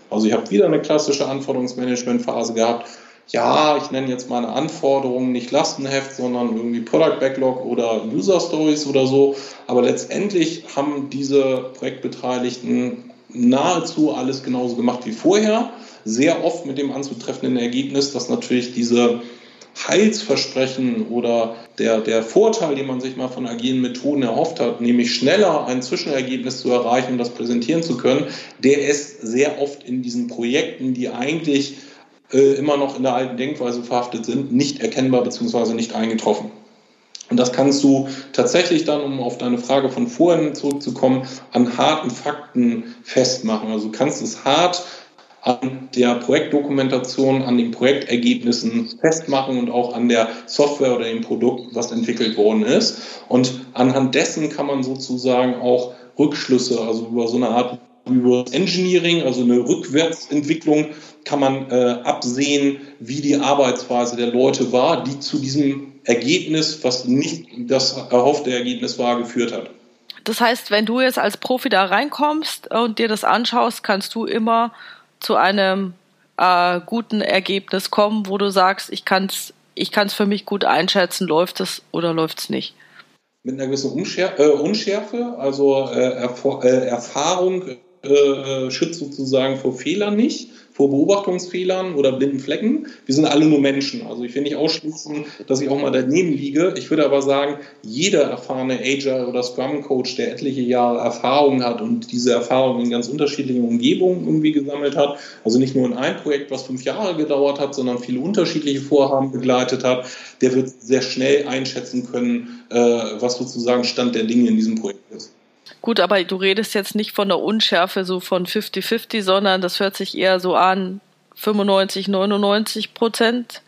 Also ihr habt wieder eine klassische Anforderungsmanagement-Phase gehabt. Ja, ich nenne jetzt meine Anforderungen nicht Lastenheft, sondern irgendwie Product Backlog oder User Stories oder so. Aber letztendlich haben diese Projektbeteiligten nahezu alles genauso gemacht wie vorher. Sehr oft mit dem anzutreffenden Ergebnis, dass natürlich diese Heilsversprechen oder der, der Vorteil, den man sich mal von agilen Methoden erhofft hat, nämlich schneller ein Zwischenergebnis zu erreichen und das präsentieren zu können, der ist sehr oft in diesen Projekten, die eigentlich äh, immer noch in der alten Denkweise verhaftet sind, nicht erkennbar bzw. nicht eingetroffen. Und das kannst du tatsächlich dann, um auf deine Frage von vorhin zurückzukommen, an harten Fakten festmachen. Also du kannst es hart an der Projektdokumentation, an den Projektergebnissen festmachen und auch an der Software oder dem Produkt, was entwickelt worden ist. Und anhand dessen kann man sozusagen auch Rückschlüsse, also über so eine Art über Engineering, also eine Rückwärtsentwicklung, kann man äh, absehen, wie die Arbeitsweise der Leute war, die zu diesem Ergebnis, was nicht das erhoffte Ergebnis war, geführt hat. Das heißt, wenn du jetzt als Profi da reinkommst und dir das anschaust, kannst du immer zu einem äh, guten Ergebnis kommen, wo du sagst, ich kann es ich kann's für mich gut einschätzen, läuft es oder läuft es nicht? Mit einer gewissen Umschär äh, Unschärfe, also äh, Erf äh, Erfahrung äh, schützt sozusagen vor Fehlern nicht vor Beobachtungsfehlern oder blinden Flecken. Wir sind alle nur Menschen. Also ich will nicht ausschließen, dass ich auch mal daneben liege. Ich würde aber sagen, jeder erfahrene Agile oder Scrum Coach, der etliche Jahre Erfahrung hat und diese Erfahrung in ganz unterschiedlichen Umgebungen irgendwie gesammelt hat, also nicht nur in ein Projekt, was fünf Jahre gedauert hat, sondern viele unterschiedliche Vorhaben begleitet hat, der wird sehr schnell einschätzen können, äh, was sozusagen Stand der Dinge in diesem Projekt ist. Gut, aber du redest jetzt nicht von der Unschärfe so von 50-50, sondern das hört sich eher so an 95, 99 Prozent.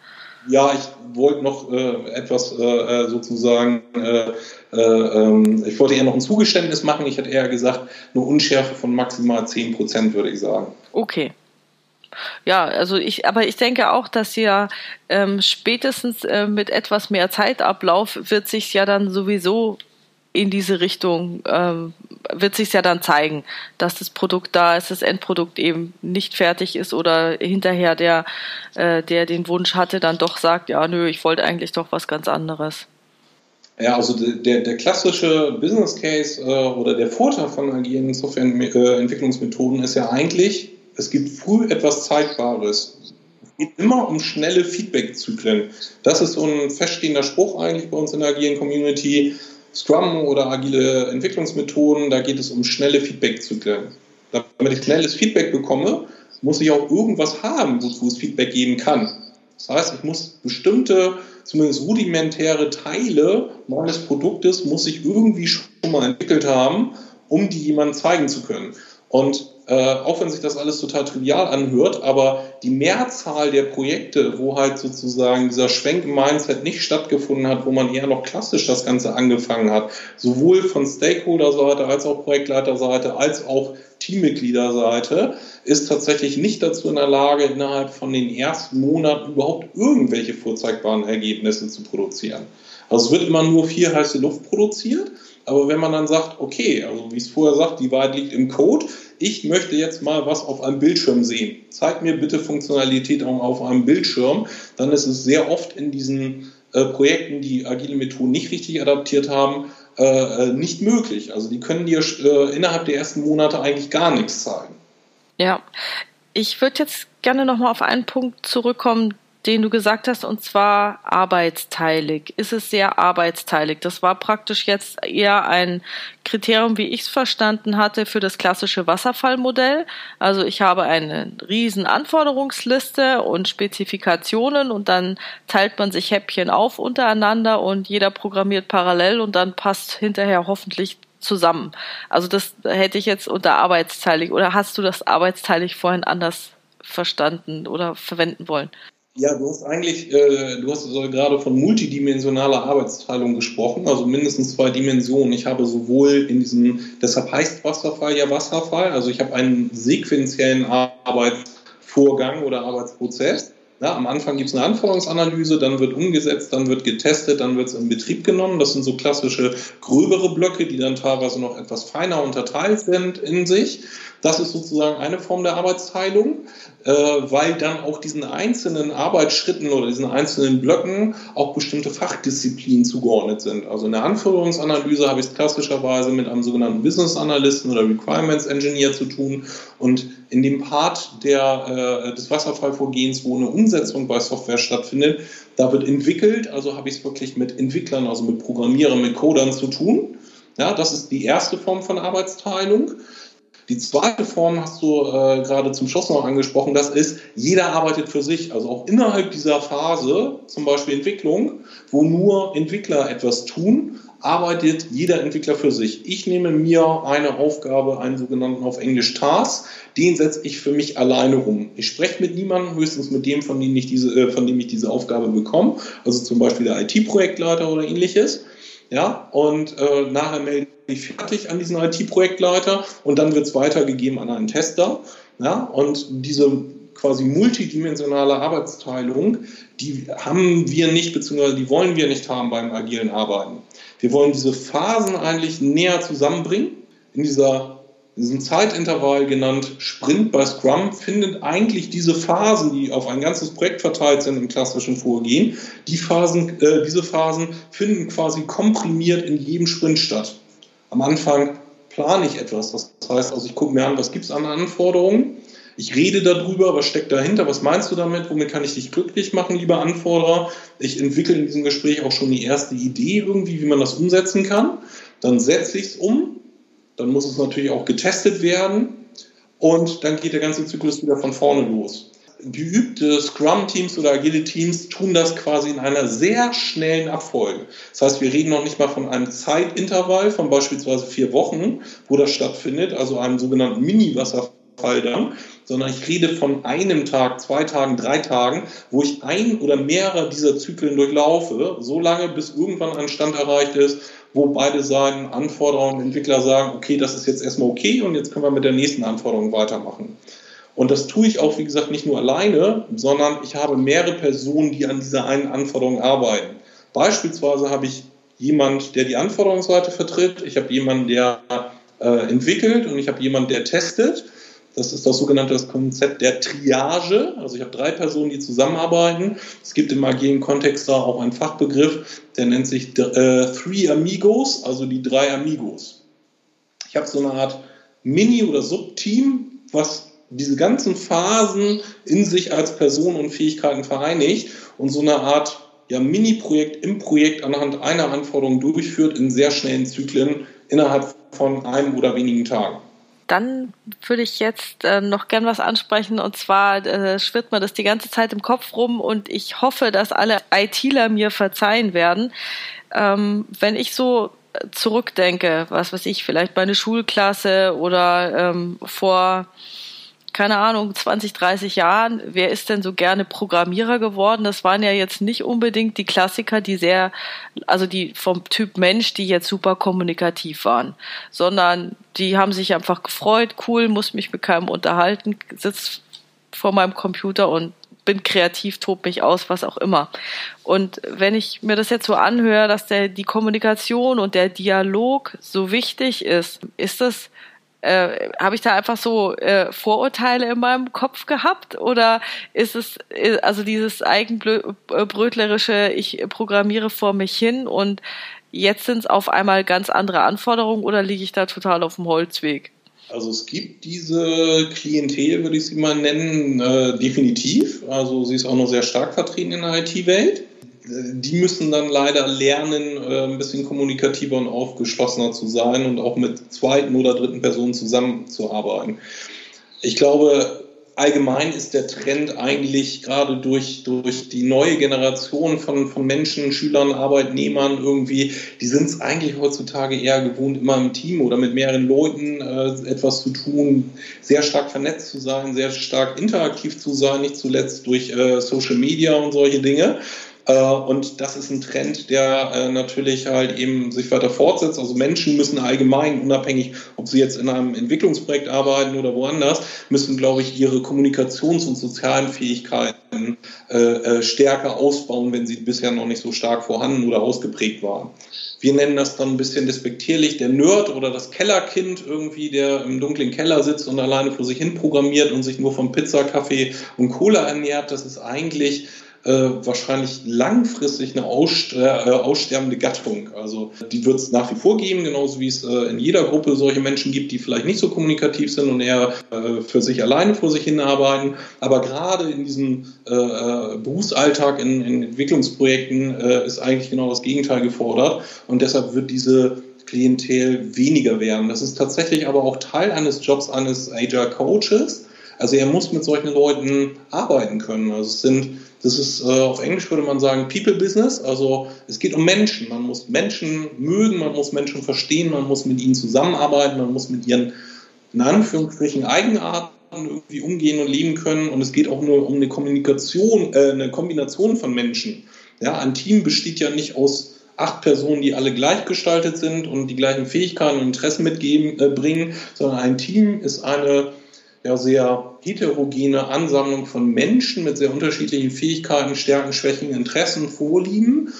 Ja, ich wollte noch äh, etwas äh, äh sozusagen, äh, äh, ähm, ich wollte eher noch ein Zugeständnis machen. Ich hätte eher gesagt, eine Unschärfe von maximal 10 Prozent, würde ich sagen. Okay. Ja, also ich, aber ich denke auch, dass ja ähm, spätestens äh, mit etwas mehr Zeitablauf wird sich ja dann sowieso in diese Richtung ähm, wird sich ja dann zeigen, dass das Produkt da ist, das Endprodukt eben nicht fertig ist oder hinterher der, äh, der den Wunsch hatte, dann doch sagt, ja, nö, ich wollte eigentlich doch was ganz anderes. Ja, also der, der klassische Business Case äh, oder der Vorteil von agilen Softwareentwicklungsmethoden ist ja eigentlich, es gibt früh etwas Zeigbares geht immer um schnelle Feedback-Zyklen. Das ist so ein feststehender Spruch eigentlich bei uns in der agilen Community. Scrum oder agile Entwicklungsmethoden, da geht es um schnelle Feedback-Zyklen. Damit ich schnelles Feedback bekomme, muss ich auch irgendwas haben, wozu es Feedback geben kann. Das heißt, ich muss bestimmte, zumindest rudimentäre Teile meines Produktes muss ich irgendwie schon mal entwickelt haben, um die jemandem zeigen zu können. Und äh, auch wenn sich das alles total trivial anhört, aber die Mehrzahl der Projekte, wo halt sozusagen dieser Schwenk im Mindset nicht stattgefunden hat, wo man eher noch klassisch das Ganze angefangen hat, sowohl von Stakeholder-Seite als auch Projektleiterseite als auch Teammitgliederseite, ist tatsächlich nicht dazu in der Lage, innerhalb von den ersten Monaten überhaupt irgendwelche vorzeigbaren Ergebnisse zu produzieren. Also es wird immer nur viel heiße Luft produziert. Aber wenn man dann sagt, okay, also wie es vorher sagt, die Wahrheit liegt im Code, ich möchte jetzt mal was auf einem Bildschirm sehen. Zeig mir bitte Funktionalität auch auf einem Bildschirm. Dann ist es sehr oft in diesen äh, Projekten, die agile Methoden nicht richtig adaptiert haben, äh, äh nicht möglich. Also die können dir äh, innerhalb der ersten Monate eigentlich gar nichts zeigen. Ja, ich würde jetzt gerne nochmal auf einen Punkt zurückkommen, den du gesagt hast, und zwar arbeitsteilig. Ist es sehr arbeitsteilig? Das war praktisch jetzt eher ein Kriterium, wie ich es verstanden hatte, für das klassische Wasserfallmodell. Also ich habe eine riesen Anforderungsliste und Spezifikationen und dann teilt man sich Häppchen auf untereinander und jeder programmiert parallel und dann passt hinterher hoffentlich zusammen. Also das hätte ich jetzt unter arbeitsteilig oder hast du das arbeitsteilig vorhin anders verstanden oder verwenden wollen? Ja, du hast eigentlich, äh, du hast also gerade von multidimensionaler Arbeitsteilung gesprochen, also mindestens zwei Dimensionen. Ich habe sowohl in diesem, deshalb heißt Wasserfall ja Wasserfall, also ich habe einen sequenziellen Arbeitsvorgang oder Arbeitsprozess. Ja, am Anfang gibt es eine Anforderungsanalyse, dann wird umgesetzt, dann wird getestet, dann wird es in Betrieb genommen. Das sind so klassische gröbere Blöcke, die dann teilweise noch etwas feiner unterteilt sind in sich. Das ist sozusagen eine Form der Arbeitsteilung, äh, weil dann auch diesen einzelnen Arbeitsschritten oder diesen einzelnen Blöcken auch bestimmte Fachdisziplinen zugeordnet sind. Also in der Anforderungsanalyse habe ich es klassischerweise mit einem sogenannten Business Analysten oder Requirements Engineer zu tun und in dem Part der, äh, des Wasserfallvorgehens, wo eine Umsetzung bei Software stattfindet, da wird entwickelt, also habe ich es wirklich mit Entwicklern, also mit Programmierern, mit Codern zu tun. Ja, das ist die erste Form von Arbeitsteilung. Die zweite Form hast du äh, gerade zum Schluss noch angesprochen, das ist, jeder arbeitet für sich. Also auch innerhalb dieser Phase, zum Beispiel Entwicklung, wo nur Entwickler etwas tun, arbeitet jeder Entwickler für sich. Ich nehme mir eine Aufgabe, einen sogenannten auf Englisch Task, den setze ich für mich alleine um. Ich spreche mit niemandem, höchstens mit dem, von dem ich diese, äh, von dem ich diese Aufgabe bekomme, also zum Beispiel der IT-Projektleiter oder ähnliches. Ja, und äh, nachher melde fertig an diesen IT-Projektleiter und dann wird es weitergegeben an einen Tester. Ja, und diese quasi multidimensionale Arbeitsteilung, die haben wir nicht, beziehungsweise die wollen wir nicht haben beim agilen Arbeiten. Wir wollen diese Phasen eigentlich näher zusammenbringen. In dieser in diesem Zeitintervall genannt Sprint bei Scrum findet eigentlich diese Phasen, die auf ein ganzes Projekt verteilt sind im klassischen Vorgehen, die Phasen, äh, diese Phasen finden quasi komprimiert in jedem Sprint statt. Am Anfang plane ich etwas, das heißt also, ich gucke mir an, was gibt es an Anforderungen, ich rede darüber, was steckt dahinter, was meinst du damit, womit kann ich dich glücklich machen, lieber Anforderer. Ich entwickle in diesem Gespräch auch schon die erste Idee irgendwie, wie man das umsetzen kann. Dann setze ich es um, dann muss es natürlich auch getestet werden und dann geht der ganze Zyklus wieder von vorne los. Geübte Scrum-Teams oder agile Teams tun das quasi in einer sehr schnellen Abfolge. Das heißt, wir reden noch nicht mal von einem Zeitintervall von beispielsweise vier Wochen, wo das stattfindet, also einem sogenannten Mini-Wasserfall dann, sondern ich rede von einem Tag, zwei Tagen, drei Tagen, wo ich ein oder mehrere dieser Zyklen durchlaufe, so lange, bis irgendwann ein Stand erreicht ist, wo beide Seiten, Anforderungen, Entwickler sagen, okay, das ist jetzt erstmal okay und jetzt können wir mit der nächsten Anforderung weitermachen. Und das tue ich auch, wie gesagt, nicht nur alleine, sondern ich habe mehrere Personen, die an dieser einen Anforderung arbeiten. Beispielsweise habe ich jemand, der die Anforderungsseite vertritt, ich habe jemanden, der äh, entwickelt und ich habe jemanden, der testet. Das ist das sogenannte Konzept der Triage. Also ich habe drei Personen, die zusammenarbeiten. Es gibt im agilen Kontext da auch einen Fachbegriff, der nennt sich äh, Three Amigos, also die drei Amigos. Ich habe so eine Art Mini- oder Subteam, was diese ganzen Phasen in sich als Person und Fähigkeiten vereinigt und so eine Art ja, Mini-Projekt im Projekt anhand einer Anforderung durchführt in sehr schnellen Zyklen innerhalb von einem oder wenigen Tagen. Dann würde ich jetzt äh, noch gern was ansprechen und zwar äh, schwirrt mir das die ganze Zeit im Kopf rum und ich hoffe, dass alle ITler mir verzeihen werden. Ähm, wenn ich so zurückdenke, was weiß ich, vielleicht meine Schulklasse oder ähm, vor keine Ahnung, 20, 30 Jahren, wer ist denn so gerne Programmierer geworden? Das waren ja jetzt nicht unbedingt die Klassiker, die sehr, also die vom Typ Mensch, die jetzt super kommunikativ waren, sondern die haben sich einfach gefreut, cool, muss mich mit keinem unterhalten, sitzt vor meinem Computer und bin kreativ, tob mich aus, was auch immer. Und wenn ich mir das jetzt so anhöre, dass der, die Kommunikation und der Dialog so wichtig ist, ist das äh, habe ich da einfach so äh, Vorurteile in meinem Kopf gehabt oder ist es äh, also dieses eigenbrötlerische, ich programmiere vor mich hin und jetzt sind es auf einmal ganz andere Anforderungen oder liege ich da total auf dem Holzweg? Also es gibt diese Klientel, würde ich sie mal nennen, äh, definitiv. Also sie ist auch noch sehr stark vertreten in der IT-Welt die müssen dann leider lernen, äh, ein bisschen kommunikativer und aufgeschlossener zu sein und auch mit zweiten oder dritten Personen zusammenzuarbeiten. Ich glaube, allgemein ist der Trend eigentlich gerade durch, durch die neue Generation von, von Menschen, Schülern, Arbeitnehmern irgendwie, die sind es eigentlich heutzutage eher gewohnt, immer im Team oder mit mehreren Leuten äh, etwas zu tun, sehr stark vernetzt zu sein, sehr stark interaktiv zu sein, nicht zuletzt durch äh, Social Media und solche Dinge. Äh, und das ist ein Trend, der äh, natürlich halt eben sich weiter fortsetzt. Also Menschen müssen allgemein, unabhängig, ob sie jetzt in einem Entwicklungsprojekt arbeiten oder woanders, müssen, glaube ich, ihre Kommunikations- und sozialen Fähigkeiten äh, stärker ausbauen, wenn sie bisher noch nicht so stark vorhanden oder ausgeprägt waren. Wir nennen das dann ein bisschen despektierlich der Nerd oder das Kellerkind irgendwie, der im dunklen Keller sitzt und alleine vor sich hin programmiert und sich nur von Pizza, Kaffee und Cola ernährt. Das ist eigentlich äh, wahrscheinlich langfristig eine äh, aussterbende Gattung. Also die wird es nach wie vor geben, genauso wie es äh, in jeder Gruppe solche Menschen gibt, die vielleicht nicht so kommunikativ sind und eher äh, für sich alleine vor sich hin arbeiten. Aber gerade in diesem äh, Berufsalltag, in, in Entwicklungsprojekten ist eigentlich genau das Gegenteil gefordert. Und deshalb wird diese Klientel weniger werden. Das ist tatsächlich aber auch Teil eines Jobs eines Agile Coaches. Also er muss mit solchen Leuten arbeiten können. Also es sind das ist äh, auf Englisch würde man sagen People Business. Also es geht um Menschen. Man muss Menschen mögen, man muss Menschen verstehen, man muss mit ihnen zusammenarbeiten, man muss mit ihren in Anführungsstrichen Eigenarten irgendwie umgehen und leben können. Und es geht auch nur um eine Kommunikation, äh, eine Kombination von Menschen. Ja, ein Team besteht ja nicht aus acht Personen, die alle gleichgestaltet sind und die gleichen Fähigkeiten und Interessen mitgeben, äh, bringen, sondern ein Team ist eine ja, sehr heterogene Ansammlung von Menschen mit sehr unterschiedlichen Fähigkeiten, Stärken, Schwächen, Interessen, Vorlieben.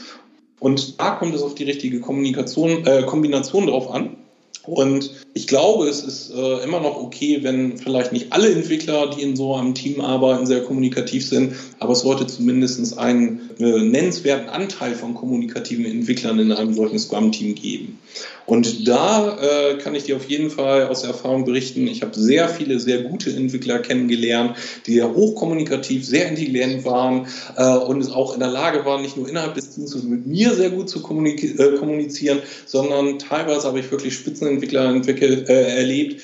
Und da kommt es auf die richtige Kommunikation, äh, Kombination drauf an. Und ich glaube, es ist äh, immer noch okay, wenn vielleicht nicht alle Entwickler, die in so einem Team arbeiten, sehr kommunikativ sind, aber es sollte zumindest einen äh, nennenswerten Anteil von kommunikativen Entwicklern in einem solchen Scrum-Team geben. Und da äh, kann ich dir auf jeden Fall aus Erfahrung berichten, ich habe sehr viele sehr gute Entwickler kennengelernt, die ja hochkommunikativ, sehr intelligent waren äh, und auch in der Lage waren, nicht nur innerhalb des Teams mit mir sehr gut zu äh, kommunizieren, sondern teilweise habe ich wirklich Spitzenentwickler entwickelt, äh, erlebt,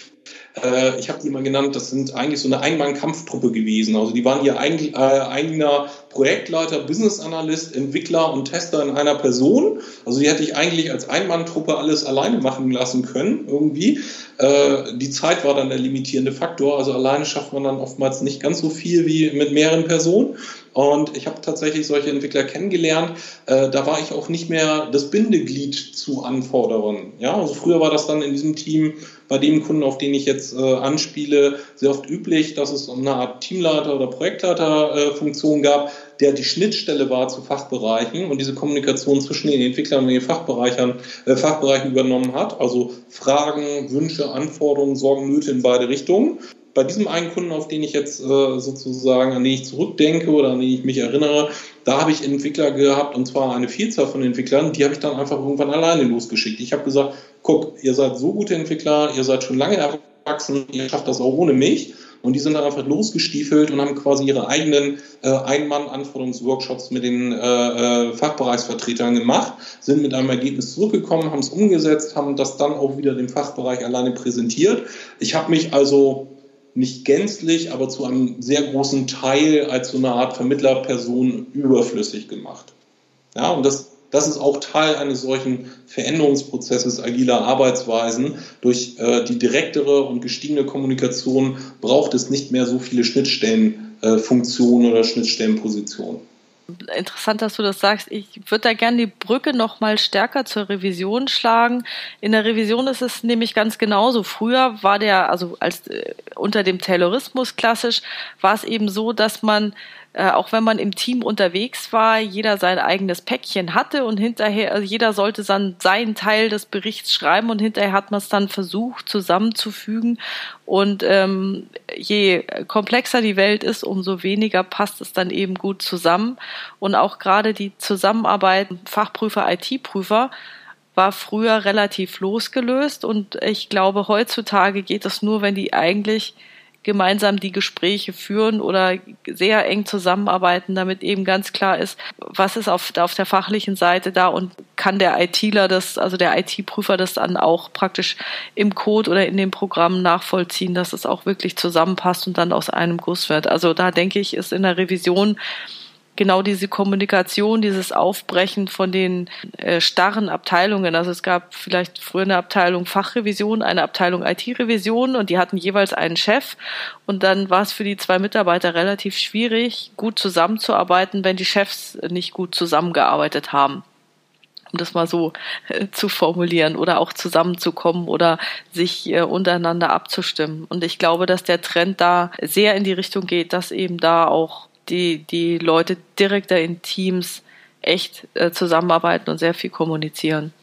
äh, ich habe die mal genannt, das sind eigentlich so eine Einmann-Kampftruppe gewesen. Also die waren ihr eigen, äh, eigener Projektleiter, Business Analyst, Entwickler und Tester in einer Person. Also die hätte ich eigentlich als Einmann-Truppe alles alleine machen lassen können irgendwie. Äh, die Zeit war dann der limitierende Faktor. Also alleine schafft man dann oftmals nicht ganz so viel wie mit mehreren Personen. Und ich habe tatsächlich solche Entwickler kennengelernt. Äh, da war ich auch nicht mehr das Bindeglied zu Anforderungen. Ja, also früher war das dann in diesem Team bei dem Kunden, auf den ich jetzt äh, anspiele, sehr oft üblich, dass es eine Art Teamleiter- oder Projektleiterfunktion äh, gab, der die Schnittstelle war zu Fachbereichen und diese Kommunikation zwischen den Entwicklern und den Fachbereichen, äh, Fachbereichen übernommen hat. Also Fragen, Wünsche, Anforderungen, Sorgen, Nöte in beide Richtungen bei diesem einen Kunden, auf den ich jetzt äh, sozusagen, an den ich zurückdenke oder an den ich mich erinnere, da habe ich Entwickler gehabt und zwar eine Vielzahl von Entwicklern, die habe ich dann einfach irgendwann alleine losgeschickt. Ich habe gesagt, guck, ihr seid so gute Entwickler, ihr seid schon lange erwachsen, ihr schafft das auch ohne mich. Und die sind dann einfach losgestiefelt und haben quasi ihre eigenen äh, Ein-Mann-Anforderungsworkshops mit den äh, äh, Fachbereichsvertretern gemacht, sind mit einem Ergebnis zurückgekommen, haben es umgesetzt, haben das dann auch wieder dem Fachbereich alleine präsentiert. Ich habe mich also nicht gänzlich, aber zu einem sehr großen Teil als so eine Art Vermittlerperson überflüssig gemacht. Ja, und das, das ist auch Teil eines solchen Veränderungsprozesses agiler Arbeitsweisen. Durch äh, die direktere und gestiegene Kommunikation braucht es nicht mehr so viele Schnittstellenfunktionen äh, oder Schnittstellenpositionen interessant, dass du das sagst. Ich würde da gerne die Brücke noch mal stärker zur Revision schlagen. In der Revision ist es nämlich ganz genauso. Früher war der, also als äh, unter dem Taylorismus klassisch, war es eben so, dass man äh, auch wenn man im Team unterwegs war, jeder sein eigenes Päckchen hatte und hinterher, also jeder sollte dann seinen Teil des Berichts schreiben und hinterher hat man es dann versucht zusammenzufügen. Und ähm, je komplexer die Welt ist, umso weniger passt es dann eben gut zusammen. Und auch gerade die Zusammenarbeit Fachprüfer, IT-Prüfer, war früher relativ losgelöst und ich glaube, heutzutage geht es nur, wenn die eigentlich gemeinsam die Gespräche führen oder sehr eng zusammenarbeiten, damit eben ganz klar ist, was ist auf, auf der fachlichen Seite da und kann der ITler das, also der IT-Prüfer das dann auch praktisch im Code oder in dem Programm nachvollziehen, dass es auch wirklich zusammenpasst und dann aus einem Guss wird. Also da denke ich, ist in der Revision genau diese Kommunikation, dieses Aufbrechen von den äh, starren Abteilungen. Also es gab vielleicht früher eine Abteilung Fachrevision, eine Abteilung IT-Revision und die hatten jeweils einen Chef. Und dann war es für die zwei Mitarbeiter relativ schwierig, gut zusammenzuarbeiten, wenn die Chefs nicht gut zusammengearbeitet haben um das mal so äh, zu formulieren oder auch zusammenzukommen oder sich äh, untereinander abzustimmen. Und ich glaube, dass der Trend da sehr in die Richtung geht, dass eben da auch die, die Leute direkt in Teams echt äh, zusammenarbeiten und sehr viel kommunizieren.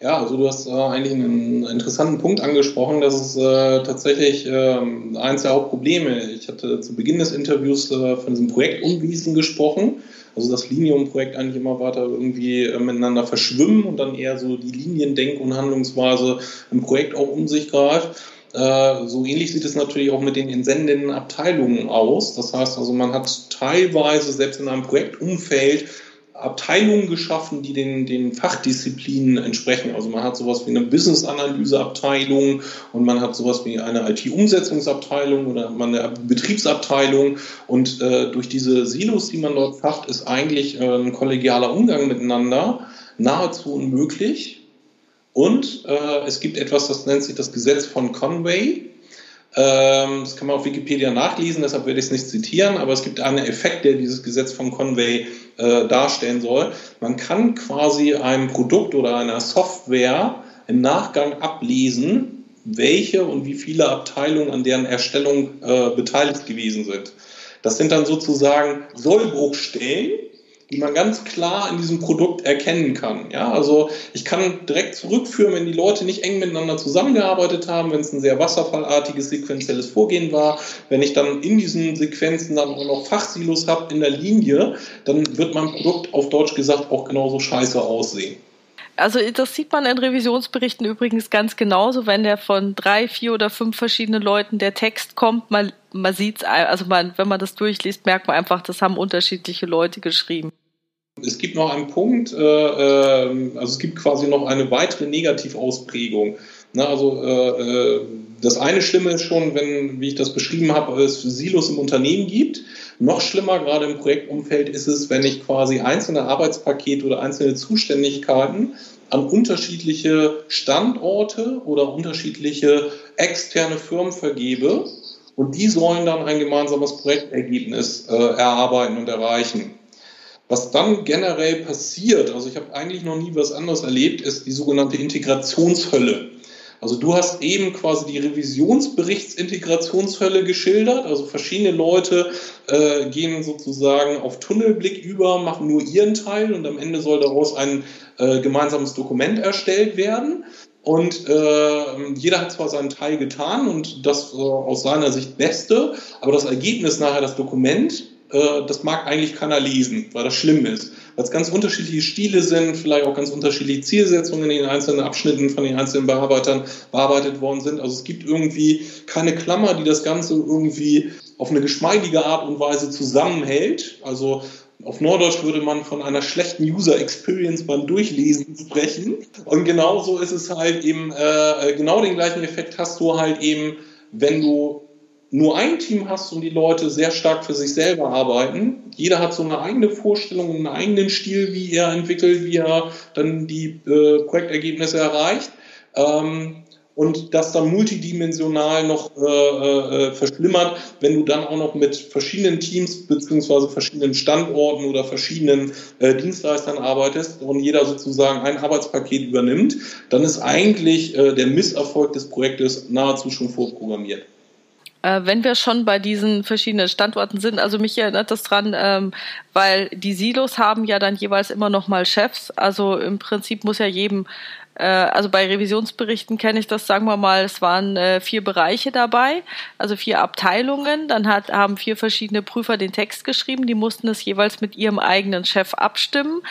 Ja, also du hast äh, eigentlich einen interessanten Punkt angesprochen. Das ist äh, tatsächlich äh, eines der Hauptprobleme. Ich hatte zu Beginn des Interviews äh, von diesem Projekt Unwiesen gesprochen. Also das Linium-Projekt eigentlich immer weiter irgendwie äh, miteinander verschwimmen und dann eher so die Liniendenk- und Handlungsweise im Projekt auch um sich greift. Äh, so ähnlich sieht es natürlich auch mit den entsendenden Abteilungen aus. Das heißt also, man hat teilweise selbst in einem Projektumfeld Abteilungen geschaffen, die den, den Fachdisziplinen entsprechen. Also man hat sowas wie eine Business-Analyse-Abteilung und man hat sowas wie eine IT-Umsetzungsabteilung oder man eine Betriebsabteilung. Und äh, durch diese Silos, die man dort schafft, ist eigentlich äh, ein kollegialer Umgang miteinander nahezu unmöglich. Und äh, es gibt etwas, das nennt sich das Gesetz von Conway. Ähm, das kann man auf Wikipedia nachlesen, deshalb werde ich es nicht zitieren, aber es gibt einen Effekt, der dieses Gesetz von Conway äh, darstellen soll. Man kann quasi einem Produkt oder einer Software im Nachgang ablesen, welche und wie viele Abteilungen an deren Erstellung äh, beteiligt gewesen sind. Das sind dann sozusagen Sollbruchstellen, die man ganz klar in diesem Produkt erkennen kann. Ja, also ich kann direkt zurückführen, wenn die Leute nicht eng miteinander zusammengearbeitet haben, wenn es ein sehr wasserfallartiges sequenzielles Vorgehen war, wenn ich dann in diesen Sequenzen dann auch noch Fachsilos habe in der Linie, dann wird mein Produkt auf Deutsch gesagt auch genauso scheiße aussehen. Also das sieht man in Revisionsberichten übrigens ganz genauso, wenn der von drei, vier oder fünf verschiedenen Leuten der Text kommt, man, man sieht es, also man, wenn man das durchliest, merkt man einfach, das haben unterschiedliche Leute geschrieben. Es gibt noch einen Punkt, äh, äh, also es gibt quasi noch eine weitere Negativausprägung. Na, also äh, äh, das eine Schlimme ist schon, wenn, wie ich das beschrieben habe, es Silos im Unternehmen gibt. Noch schlimmer, gerade im Projektumfeld, ist es, wenn ich quasi einzelne Arbeitspakete oder einzelne Zuständigkeiten an unterschiedliche Standorte oder unterschiedliche externe Firmen vergebe und die sollen dann ein gemeinsames Projektergebnis äh, erarbeiten und erreichen. Was dann generell passiert, also ich habe eigentlich noch nie was anderes erlebt, ist die sogenannte Integrationshölle. Also du hast eben quasi die Revisionsberichtsintegrationshölle geschildert. Also verschiedene Leute äh, gehen sozusagen auf Tunnelblick über, machen nur ihren Teil und am Ende soll daraus ein äh, gemeinsames Dokument erstellt werden. Und äh, jeder hat zwar seinen Teil getan und das äh, aus seiner Sicht Beste, aber das Ergebnis nachher, das Dokument, äh, das mag eigentlich keiner lesen, weil das schlimm ist. Weil es ganz unterschiedliche Stile sind, vielleicht auch ganz unterschiedliche Zielsetzungen in den einzelnen Abschnitten von den einzelnen Bearbeitern bearbeitet worden sind. Also es gibt irgendwie keine Klammer, die das Ganze irgendwie auf eine geschmeidige Art und Weise zusammenhält. Also auf Norddeutsch würde man von einer schlechten User Experience beim Durchlesen sprechen. Und genauso ist es halt eben, äh, genau den gleichen Effekt hast du halt eben, wenn du nur ein Team hast und die Leute sehr stark für sich selber arbeiten. Jeder hat so eine eigene Vorstellung, einen eigenen Stil, wie er entwickelt, wie er dann die äh, Projektergebnisse erreicht. Ähm, und das dann multidimensional noch äh, äh, verschlimmert, wenn du dann auch noch mit verschiedenen Teams beziehungsweise verschiedenen Standorten oder verschiedenen äh, Dienstleistern arbeitest und jeder sozusagen ein Arbeitspaket übernimmt, dann ist eigentlich äh, der Misserfolg des Projektes nahezu schon vorprogrammiert äh, wenn wir schon bei diesen verschiedenen Standorten sind, also mich erinnert das dran, ähm, weil die Silos haben ja dann jeweils immer noch mal Chefs. Also im Prinzip muss ja jedem äh, also bei Revisionsberichten kenne ich das, sagen wir mal, es waren äh, vier Bereiche dabei, also vier Abteilungen. Dann hat, haben vier verschiedene Prüfer den Text geschrieben, die mussten es jeweils mit ihrem eigenen Chef abstimmen.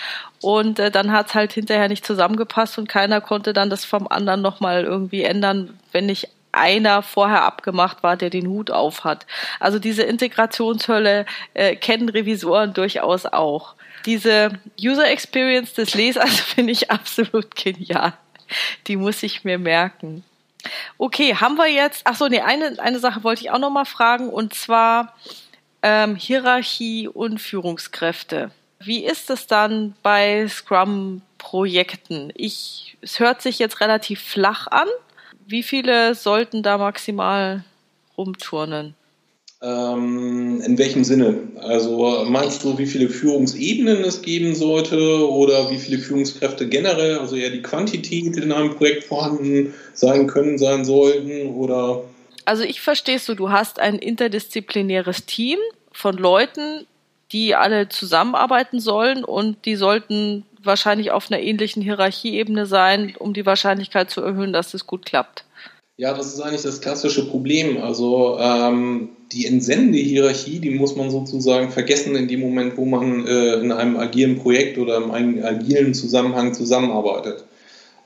Und dann hat es halt hinterher nicht zusammengepasst und keiner konnte dann das vom anderen nochmal irgendwie ändern, wenn nicht einer vorher abgemacht war, der den Hut auf hat. Also diese Integrationshölle äh, kennen Revisoren durchaus auch diese User Experience des Lesers finde ich absolut genial. Die muss ich mir merken. Okay, haben wir jetzt, ach so, nee, eine, eine Sache wollte ich auch noch mal fragen und zwar ähm, Hierarchie und Führungskräfte. Wie ist es dann bei Scrum-Projekten? Es hört sich jetzt relativ flach an. Wie viele sollten da maximal rumturnen? Ähm, in welchem Sinne? Also meinst du, wie viele Führungsebenen es geben sollte oder wie viele Führungskräfte generell, also eher die Quantität in einem Projekt vorhanden sein können, sein sollten oder? Also ich verstehe so, du hast ein interdisziplinäres Team von Leuten, die alle zusammenarbeiten sollen und die sollten wahrscheinlich auf einer ähnlichen Hierarchieebene sein, um die Wahrscheinlichkeit zu erhöhen, dass es gut klappt. Ja, das ist eigentlich das klassische Problem. Also ähm, die Entsendehierarchie, die muss man sozusagen vergessen in dem Moment, wo man äh, in einem agilen Projekt oder in einem agilen Zusammenhang zusammenarbeitet.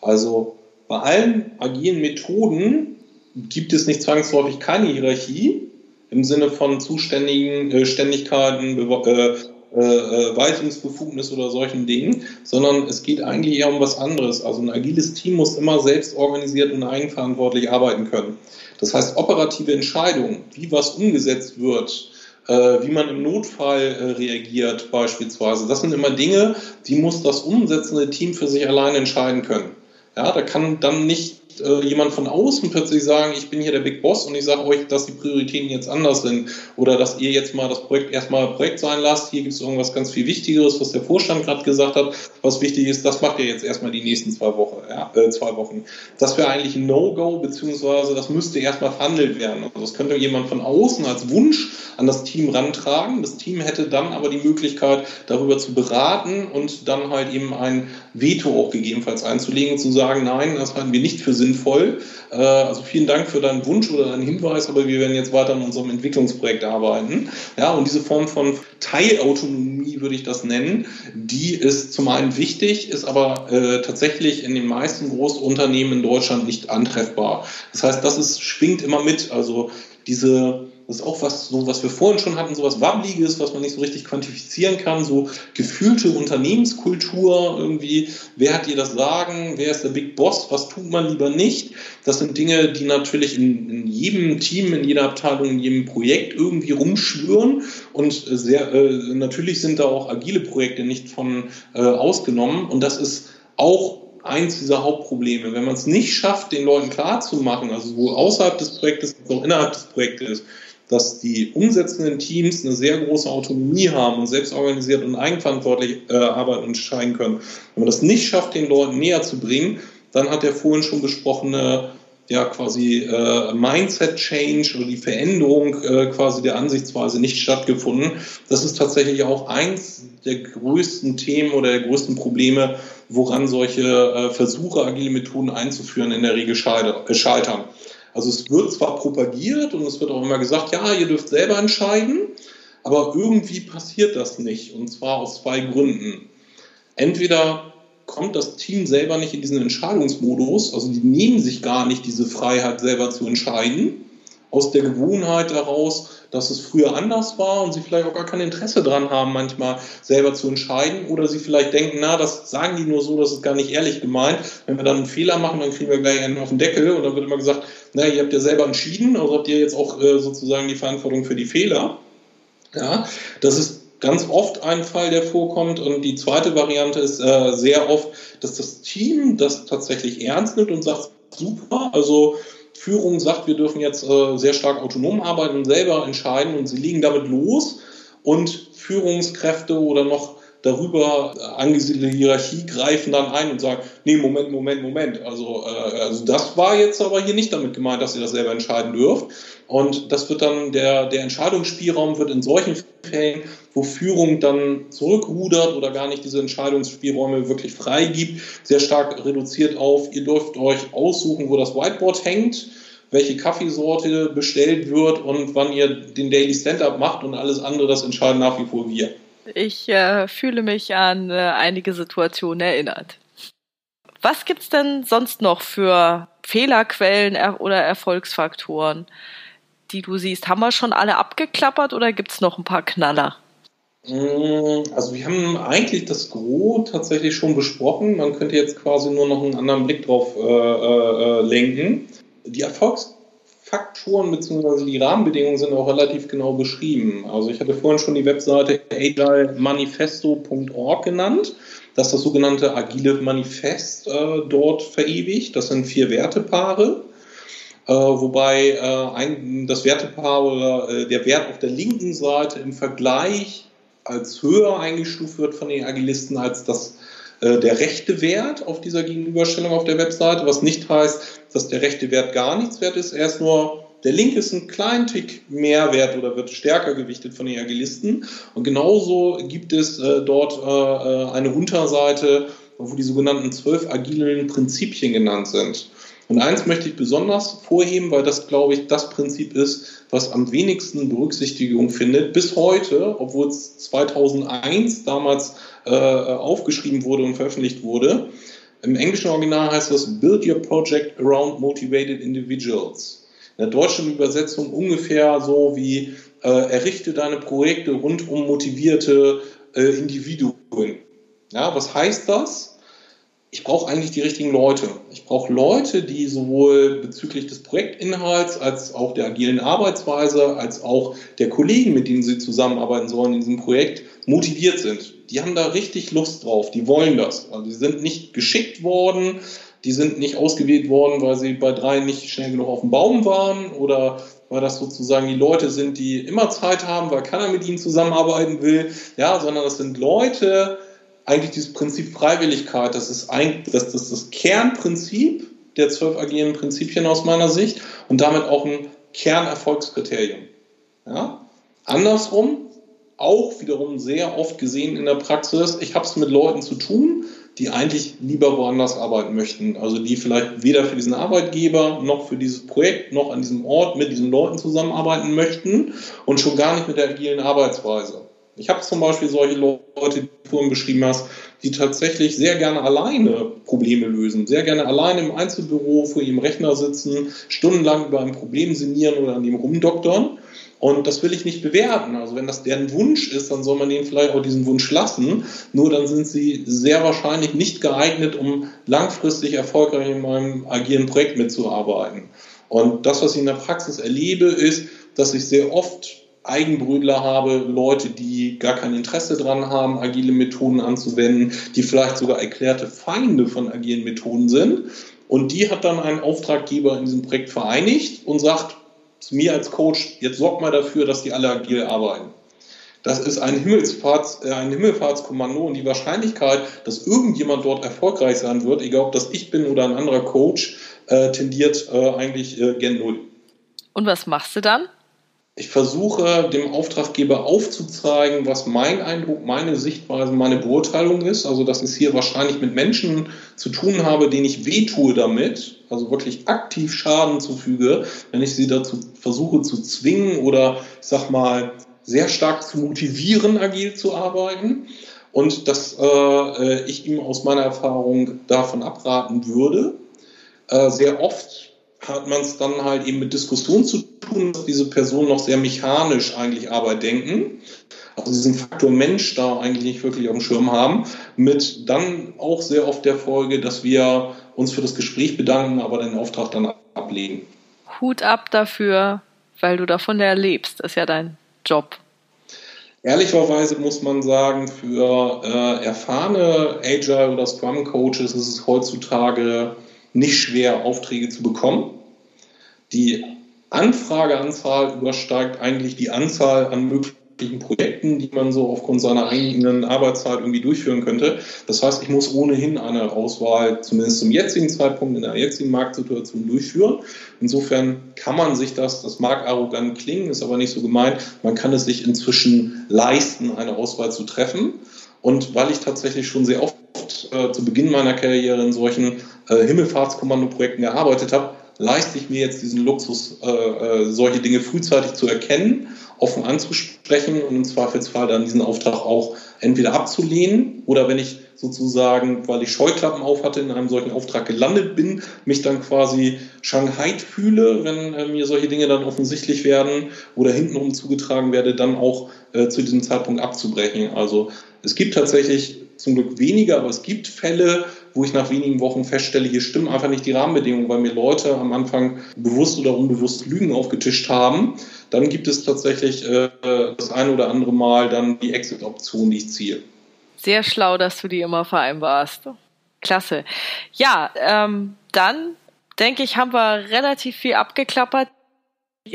Also bei allen agilen Methoden gibt es nicht zwangsläufig keine Hierarchie im Sinne von Zuständigen, äh, Ständigkeiten, äh, äh, äh, Weisungsbefugnis oder solchen Dingen, sondern es geht eigentlich eher um was anderes. Also ein agiles Team muss immer selbst organisiert und eigenverantwortlich arbeiten können. Das heißt, operative Entscheidungen, wie was umgesetzt wird, äh, wie man im Notfall äh, reagiert beispielsweise, das sind immer Dinge, die muss das umsetzende Team für sich allein entscheiden können. Ja, da kann dann nicht äh, jemand von außen plötzlich sagen, ich bin hier der Big Boss und ich sage euch, dass die Prioritäten jetzt anders sind oder dass ihr jetzt mal das Projekt erstmal Projekt sein lasst. Hier gibt es irgendwas ganz viel Wichtigeres, was der Vorstand gerade gesagt hat, was wichtig ist. Das macht ihr jetzt erstmal die nächsten zwei Wochen. Ja, äh, zwei Wochen. Das wäre eigentlich ein No-Go, beziehungsweise das müsste erstmal verhandelt werden. Also das könnte jemand von außen als Wunsch an das Team rantragen. Das Team hätte dann aber die Möglichkeit, darüber zu beraten und dann halt eben ein Veto auch gegebenenfalls einzulegen und zu sagen, nein, das halten wir nicht für sinnvoll. Äh, also vielen Dank für deinen Wunsch oder deinen Hinweis, aber wir werden jetzt weiter an unserem Entwicklungsprojekt arbeiten. Ja, und diese Form von Teilautonomie würde ich das nennen, die ist zum einen wichtig, ist aber äh, tatsächlich in den meisten Großunternehmen in Deutschland nicht antreffbar. Das heißt, das ist, schwingt immer mit. Also diese das ist auch was, so was wir vorhin schon hatten, so was Wabbliges, was man nicht so richtig quantifizieren kann, so gefühlte Unternehmenskultur irgendwie. Wer hat dir das Sagen? Wer ist der Big Boss? Was tut man lieber nicht? Das sind Dinge, die natürlich in, in jedem Team, in jeder Abteilung, in jedem Projekt irgendwie rumschwören und sehr, äh, natürlich sind da auch agile Projekte nicht von äh, ausgenommen und das ist auch eins dieser Hauptprobleme. Wenn man es nicht schafft, den Leuten klarzumachen, also sowohl außerhalb des Projektes auch innerhalb des Projektes, dass die umsetzenden Teams eine sehr große Autonomie haben und selbst organisiert und eigenverantwortlich äh, arbeiten und entscheiden können. Wenn man das nicht schafft, den Leuten näher zu bringen, dann hat der vorhin schon besprochene ja quasi äh, Mindset Change oder die Veränderung äh, quasi der Ansichtsweise nicht stattgefunden. Das ist tatsächlich auch eins der größten Themen oder der größten Probleme, woran solche äh, Versuche, agile Methoden einzuführen, in der Regel scheitern. Also es wird zwar propagiert und es wird auch immer gesagt, ja, ihr dürft selber entscheiden, aber irgendwie passiert das nicht und zwar aus zwei Gründen. Entweder kommt das Team selber nicht in diesen Entscheidungsmodus, also die nehmen sich gar nicht diese Freiheit selber zu entscheiden, aus der Gewohnheit heraus, dass es früher anders war und sie vielleicht auch gar kein Interesse daran haben, manchmal selber zu entscheiden oder sie vielleicht denken, na, das sagen die nur so, das ist gar nicht ehrlich gemeint. Wenn wir dann einen Fehler machen, dann kriegen wir gleich einen auf den Deckel und dann wird immer gesagt, na, ihr habt ja selber entschieden, also habt ihr jetzt auch äh, sozusagen die Verantwortung für die Fehler. Ja, das ist ganz oft ein Fall, der vorkommt. Und die zweite Variante ist äh, sehr oft, dass das Team das tatsächlich ernst nimmt und sagt, super, also Führung sagt, wir dürfen jetzt äh, sehr stark autonom arbeiten und selber entscheiden und sie liegen damit los und Führungskräfte oder noch darüber angesiedelte Hierarchie greifen dann ein und sagen, nee, Moment, Moment, Moment. Also, äh, also das war jetzt aber hier nicht damit gemeint, dass ihr das selber entscheiden dürft. Und das wird dann, der, der Entscheidungsspielraum wird in solchen Fällen, wo Führung dann zurückrudert oder gar nicht diese Entscheidungsspielräume wirklich freigibt, sehr stark reduziert auf, ihr dürft euch aussuchen, wo das Whiteboard hängt welche Kaffeesorte bestellt wird und wann ihr den Daily Stand-up macht und alles andere, das entscheiden nach wie vor wir. Ich äh, fühle mich an äh, einige Situationen erinnert. Was gibt es denn sonst noch für Fehlerquellen er oder Erfolgsfaktoren, die du siehst? Haben wir schon alle abgeklappert oder gibt es noch ein paar Knaller? Mm, also wir haben eigentlich das Gros tatsächlich schon besprochen. Man könnte jetzt quasi nur noch einen anderen Blick drauf äh, äh, äh lenken. Die Erfolgs Faktoren bzw. die Rahmenbedingungen sind auch relativ genau beschrieben. Also ich hatte vorhin schon die Webseite agilemanifesto.org genannt. Das ist das sogenannte agile Manifest äh, dort verewigt. Das sind vier Wertepaare. Äh, wobei äh, ein, das Wertepaar oder äh, der Wert auf der linken Seite im Vergleich als höher eingestuft wird von den Agilisten als das äh, der rechte Wert auf dieser Gegenüberstellung auf der Webseite, was nicht heißt, dass der rechte Wert gar nichts wert ist. Er ist nur, der linke ist ein kleinen Tick mehr wert oder wird stärker gewichtet von den Agilisten. Und genauso gibt es äh, dort äh, äh eine Unterseite, wo die sogenannten zwölf agilen Prinzipien genannt sind. Und eins möchte ich besonders vorheben, weil das, glaube ich, das Prinzip ist, was am wenigsten Berücksichtigung findet, bis heute, obwohl es 2001 damals äh, aufgeschrieben wurde und veröffentlicht wurde. Im englischen Original heißt das Build Your Project Around Motivated Individuals. In der deutschen Übersetzung ungefähr so wie äh, errichte deine Projekte rund um motivierte äh, Individuen. Ja, was heißt das? Ich brauche eigentlich die richtigen Leute. Ich brauche Leute, die sowohl bezüglich des Projektinhalts als auch der agilen Arbeitsweise, als auch der Kollegen, mit denen sie zusammenarbeiten sollen in diesem Projekt, motiviert sind. Die haben da richtig Lust drauf, die wollen das. Also die sind nicht geschickt worden, die sind nicht ausgewählt worden, weil sie bei drei nicht schnell genug auf dem Baum waren oder weil das sozusagen die Leute sind, die immer Zeit haben, weil keiner mit ihnen zusammenarbeiten will, ja, sondern das sind Leute, eigentlich dieses Prinzip Freiwilligkeit, das ist, ein, das, das, das Kernprinzip der zwölf agilen Prinzipien aus meiner Sicht und damit auch ein Kernerfolgskriterium. Ja? Andersrum, auch wiederum sehr oft gesehen in der Praxis, ich habe es mit Leuten zu tun, die eigentlich lieber woanders arbeiten möchten. Also die vielleicht weder für diesen Arbeitgeber noch für dieses Projekt noch an diesem Ort mit diesen Leuten zusammenarbeiten möchten und schon gar nicht mit der agilen Arbeitsweise. Ich habe zum Beispiel solche Leute, die du vorhin beschrieben hast, die tatsächlich sehr gerne alleine Probleme lösen, sehr gerne alleine im Einzelbüro vor ihrem Rechner sitzen, stundenlang über ein Problem sinnieren oder an ihm rumdoktern. Und das will ich nicht bewerten. Also wenn das deren Wunsch ist, dann soll man denen vielleicht auch diesen Wunsch lassen. Nur dann sind sie sehr wahrscheinlich nicht geeignet, um langfristig erfolgreich in meinem agilen Projekt mitzuarbeiten. Und das, was ich in der Praxis erlebe, ist, dass ich sehr oft Eigenbrötler habe, Leute, die gar kein Interesse daran haben, agile Methoden anzuwenden, die vielleicht sogar erklärte Feinde von agilen Methoden sind. Und die hat dann ein Auftraggeber in diesem Projekt vereinigt und sagt zu mir als Coach, jetzt sorg mal dafür, dass die alle agil arbeiten. Das ist ein, Himmelsfahrts, äh, ein Himmelfahrtskommando und die Wahrscheinlichkeit, dass irgendjemand dort erfolgreich sein wird, egal ob das ich bin oder ein anderer Coach, äh, tendiert äh, eigentlich äh, gen Null. Und was machst du dann? Ich versuche dem Auftraggeber aufzuzeigen, was mein Eindruck, meine Sichtweise, meine Beurteilung ist. Also, dass ich es hier wahrscheinlich mit Menschen zu tun habe, denen ich wehtue damit, also wirklich aktiv Schaden zufüge, wenn ich sie dazu versuche zu zwingen oder, ich sag mal, sehr stark zu motivieren, agil zu arbeiten und dass äh, ich ihm aus meiner Erfahrung davon abraten würde. Äh, sehr oft hat man es dann halt eben mit Diskussion zu tun, dass diese Personen noch sehr mechanisch eigentlich Arbeit denken, also diesen Faktor Mensch da eigentlich nicht wirklich auf dem Schirm haben, mit dann auch sehr oft der Folge, dass wir uns für das Gespräch bedanken, aber den Auftrag dann ablehnen. Hut ab dafür, weil du davon ja lebst, das ist ja dein Job. Ehrlicherweise muss man sagen, für äh, erfahrene Agile oder Scrum Coaches ist es heutzutage nicht schwer, Aufträge zu bekommen. Die Anfrageanzahl übersteigt eigentlich die Anzahl an möglichen Projekten, die man so aufgrund seiner eigenen Arbeitszeit irgendwie durchführen könnte. Das heißt, ich muss ohnehin eine Auswahl, zumindest zum jetzigen Zeitpunkt in der jetzigen Marktsituation durchführen. Insofern kann man sich das, das mag arrogant klingen, ist aber nicht so gemeint, man kann es sich inzwischen leisten, eine Auswahl zu treffen. Und weil ich tatsächlich schon sehr oft äh, zu Beginn meiner Karriere in solchen äh, Himmelfahrtskommando-Projekten gearbeitet habe, leiste ich mir jetzt diesen Luxus, äh, äh solche Dinge frühzeitig zu erkennen offen anzusprechen und im Zweifelsfall dann diesen Auftrag auch entweder abzulehnen oder wenn ich sozusagen, weil ich Scheuklappen auf hatte, in einem solchen Auftrag gelandet bin, mich dann quasi Shanghai fühle, wenn äh, mir solche Dinge dann offensichtlich werden oder hintenrum zugetragen werde, dann auch äh, zu diesem Zeitpunkt abzubrechen. Also es gibt tatsächlich zum Glück weniger, aber es gibt Fälle, wo ich nach wenigen Wochen feststelle, hier stimmen einfach nicht die Rahmenbedingungen, weil mir Leute am Anfang bewusst oder unbewusst Lügen aufgetischt haben. Dann gibt es tatsächlich äh, das eine oder andere Mal dann die Exit-Option, die ich ziehe. Sehr schlau, dass du die immer vereinbarst. Klasse. Ja, ähm, dann denke ich, haben wir relativ viel abgeklappert.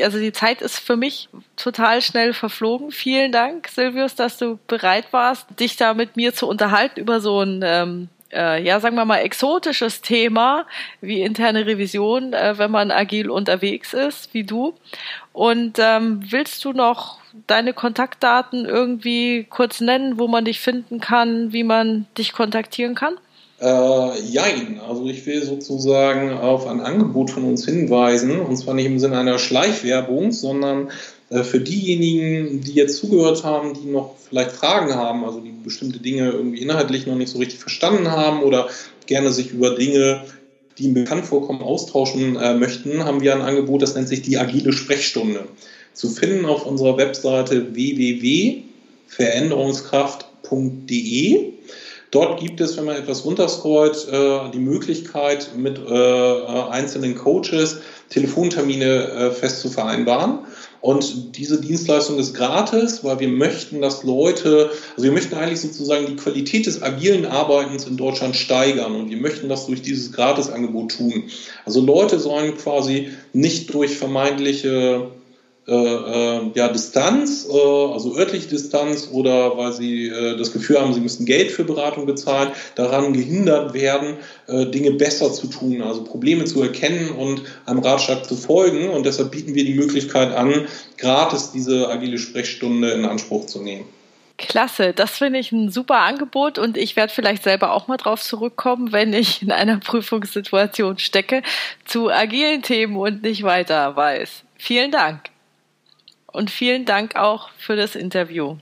Also die Zeit ist für mich total schnell verflogen. Vielen Dank, Silvius, dass du bereit warst, dich da mit mir zu unterhalten über so ein ähm, äh, ja, sagen wir mal, exotisches Thema wie interne Revision, äh, wenn man agil unterwegs ist, wie du. Und ähm, willst du noch deine Kontaktdaten irgendwie kurz nennen, wo man dich finden kann, wie man dich kontaktieren kann? Äh, jein, also ich will sozusagen auf ein Angebot von uns hinweisen, und zwar nicht im Sinne einer Schleichwerbung, sondern für diejenigen, die jetzt zugehört haben, die noch vielleicht Fragen haben, also die bestimmte Dinge irgendwie inhaltlich noch nicht so richtig verstanden haben oder gerne sich über Dinge, die ihnen bekannt vorkommen, austauschen äh, möchten, haben wir ein Angebot, das nennt sich die agile Sprechstunde. Zu finden auf unserer Webseite www.veränderungskraft.de. Dort gibt es, wenn man etwas runterscrollt, äh, die Möglichkeit, mit äh, einzelnen Coaches Telefontermine äh, fest zu vereinbaren. Und diese Dienstleistung ist gratis, weil wir möchten, dass Leute, also wir möchten eigentlich sozusagen die Qualität des agilen Arbeitens in Deutschland steigern und wir möchten das durch dieses Gratisangebot tun. Also Leute sollen quasi nicht durch vermeintliche ja, Distanz, äh, also örtliche Distanz oder weil sie äh, das Gefühl haben, sie müssen Geld für Beratung bezahlen, daran gehindert werden, äh, Dinge besser zu tun, also Probleme zu erkennen und einem Ratschlag zu folgen. Und deshalb bieten wir die Möglichkeit an, gratis diese agile Sprechstunde in Anspruch zu nehmen. Klasse, das finde ich ein super Angebot und ich werde vielleicht selber auch mal drauf zurückkommen, wenn ich in einer Prüfungssituation stecke, zu agilen Themen und nicht weiter weiß. Vielen Dank und vielen Dank auch für das Interview.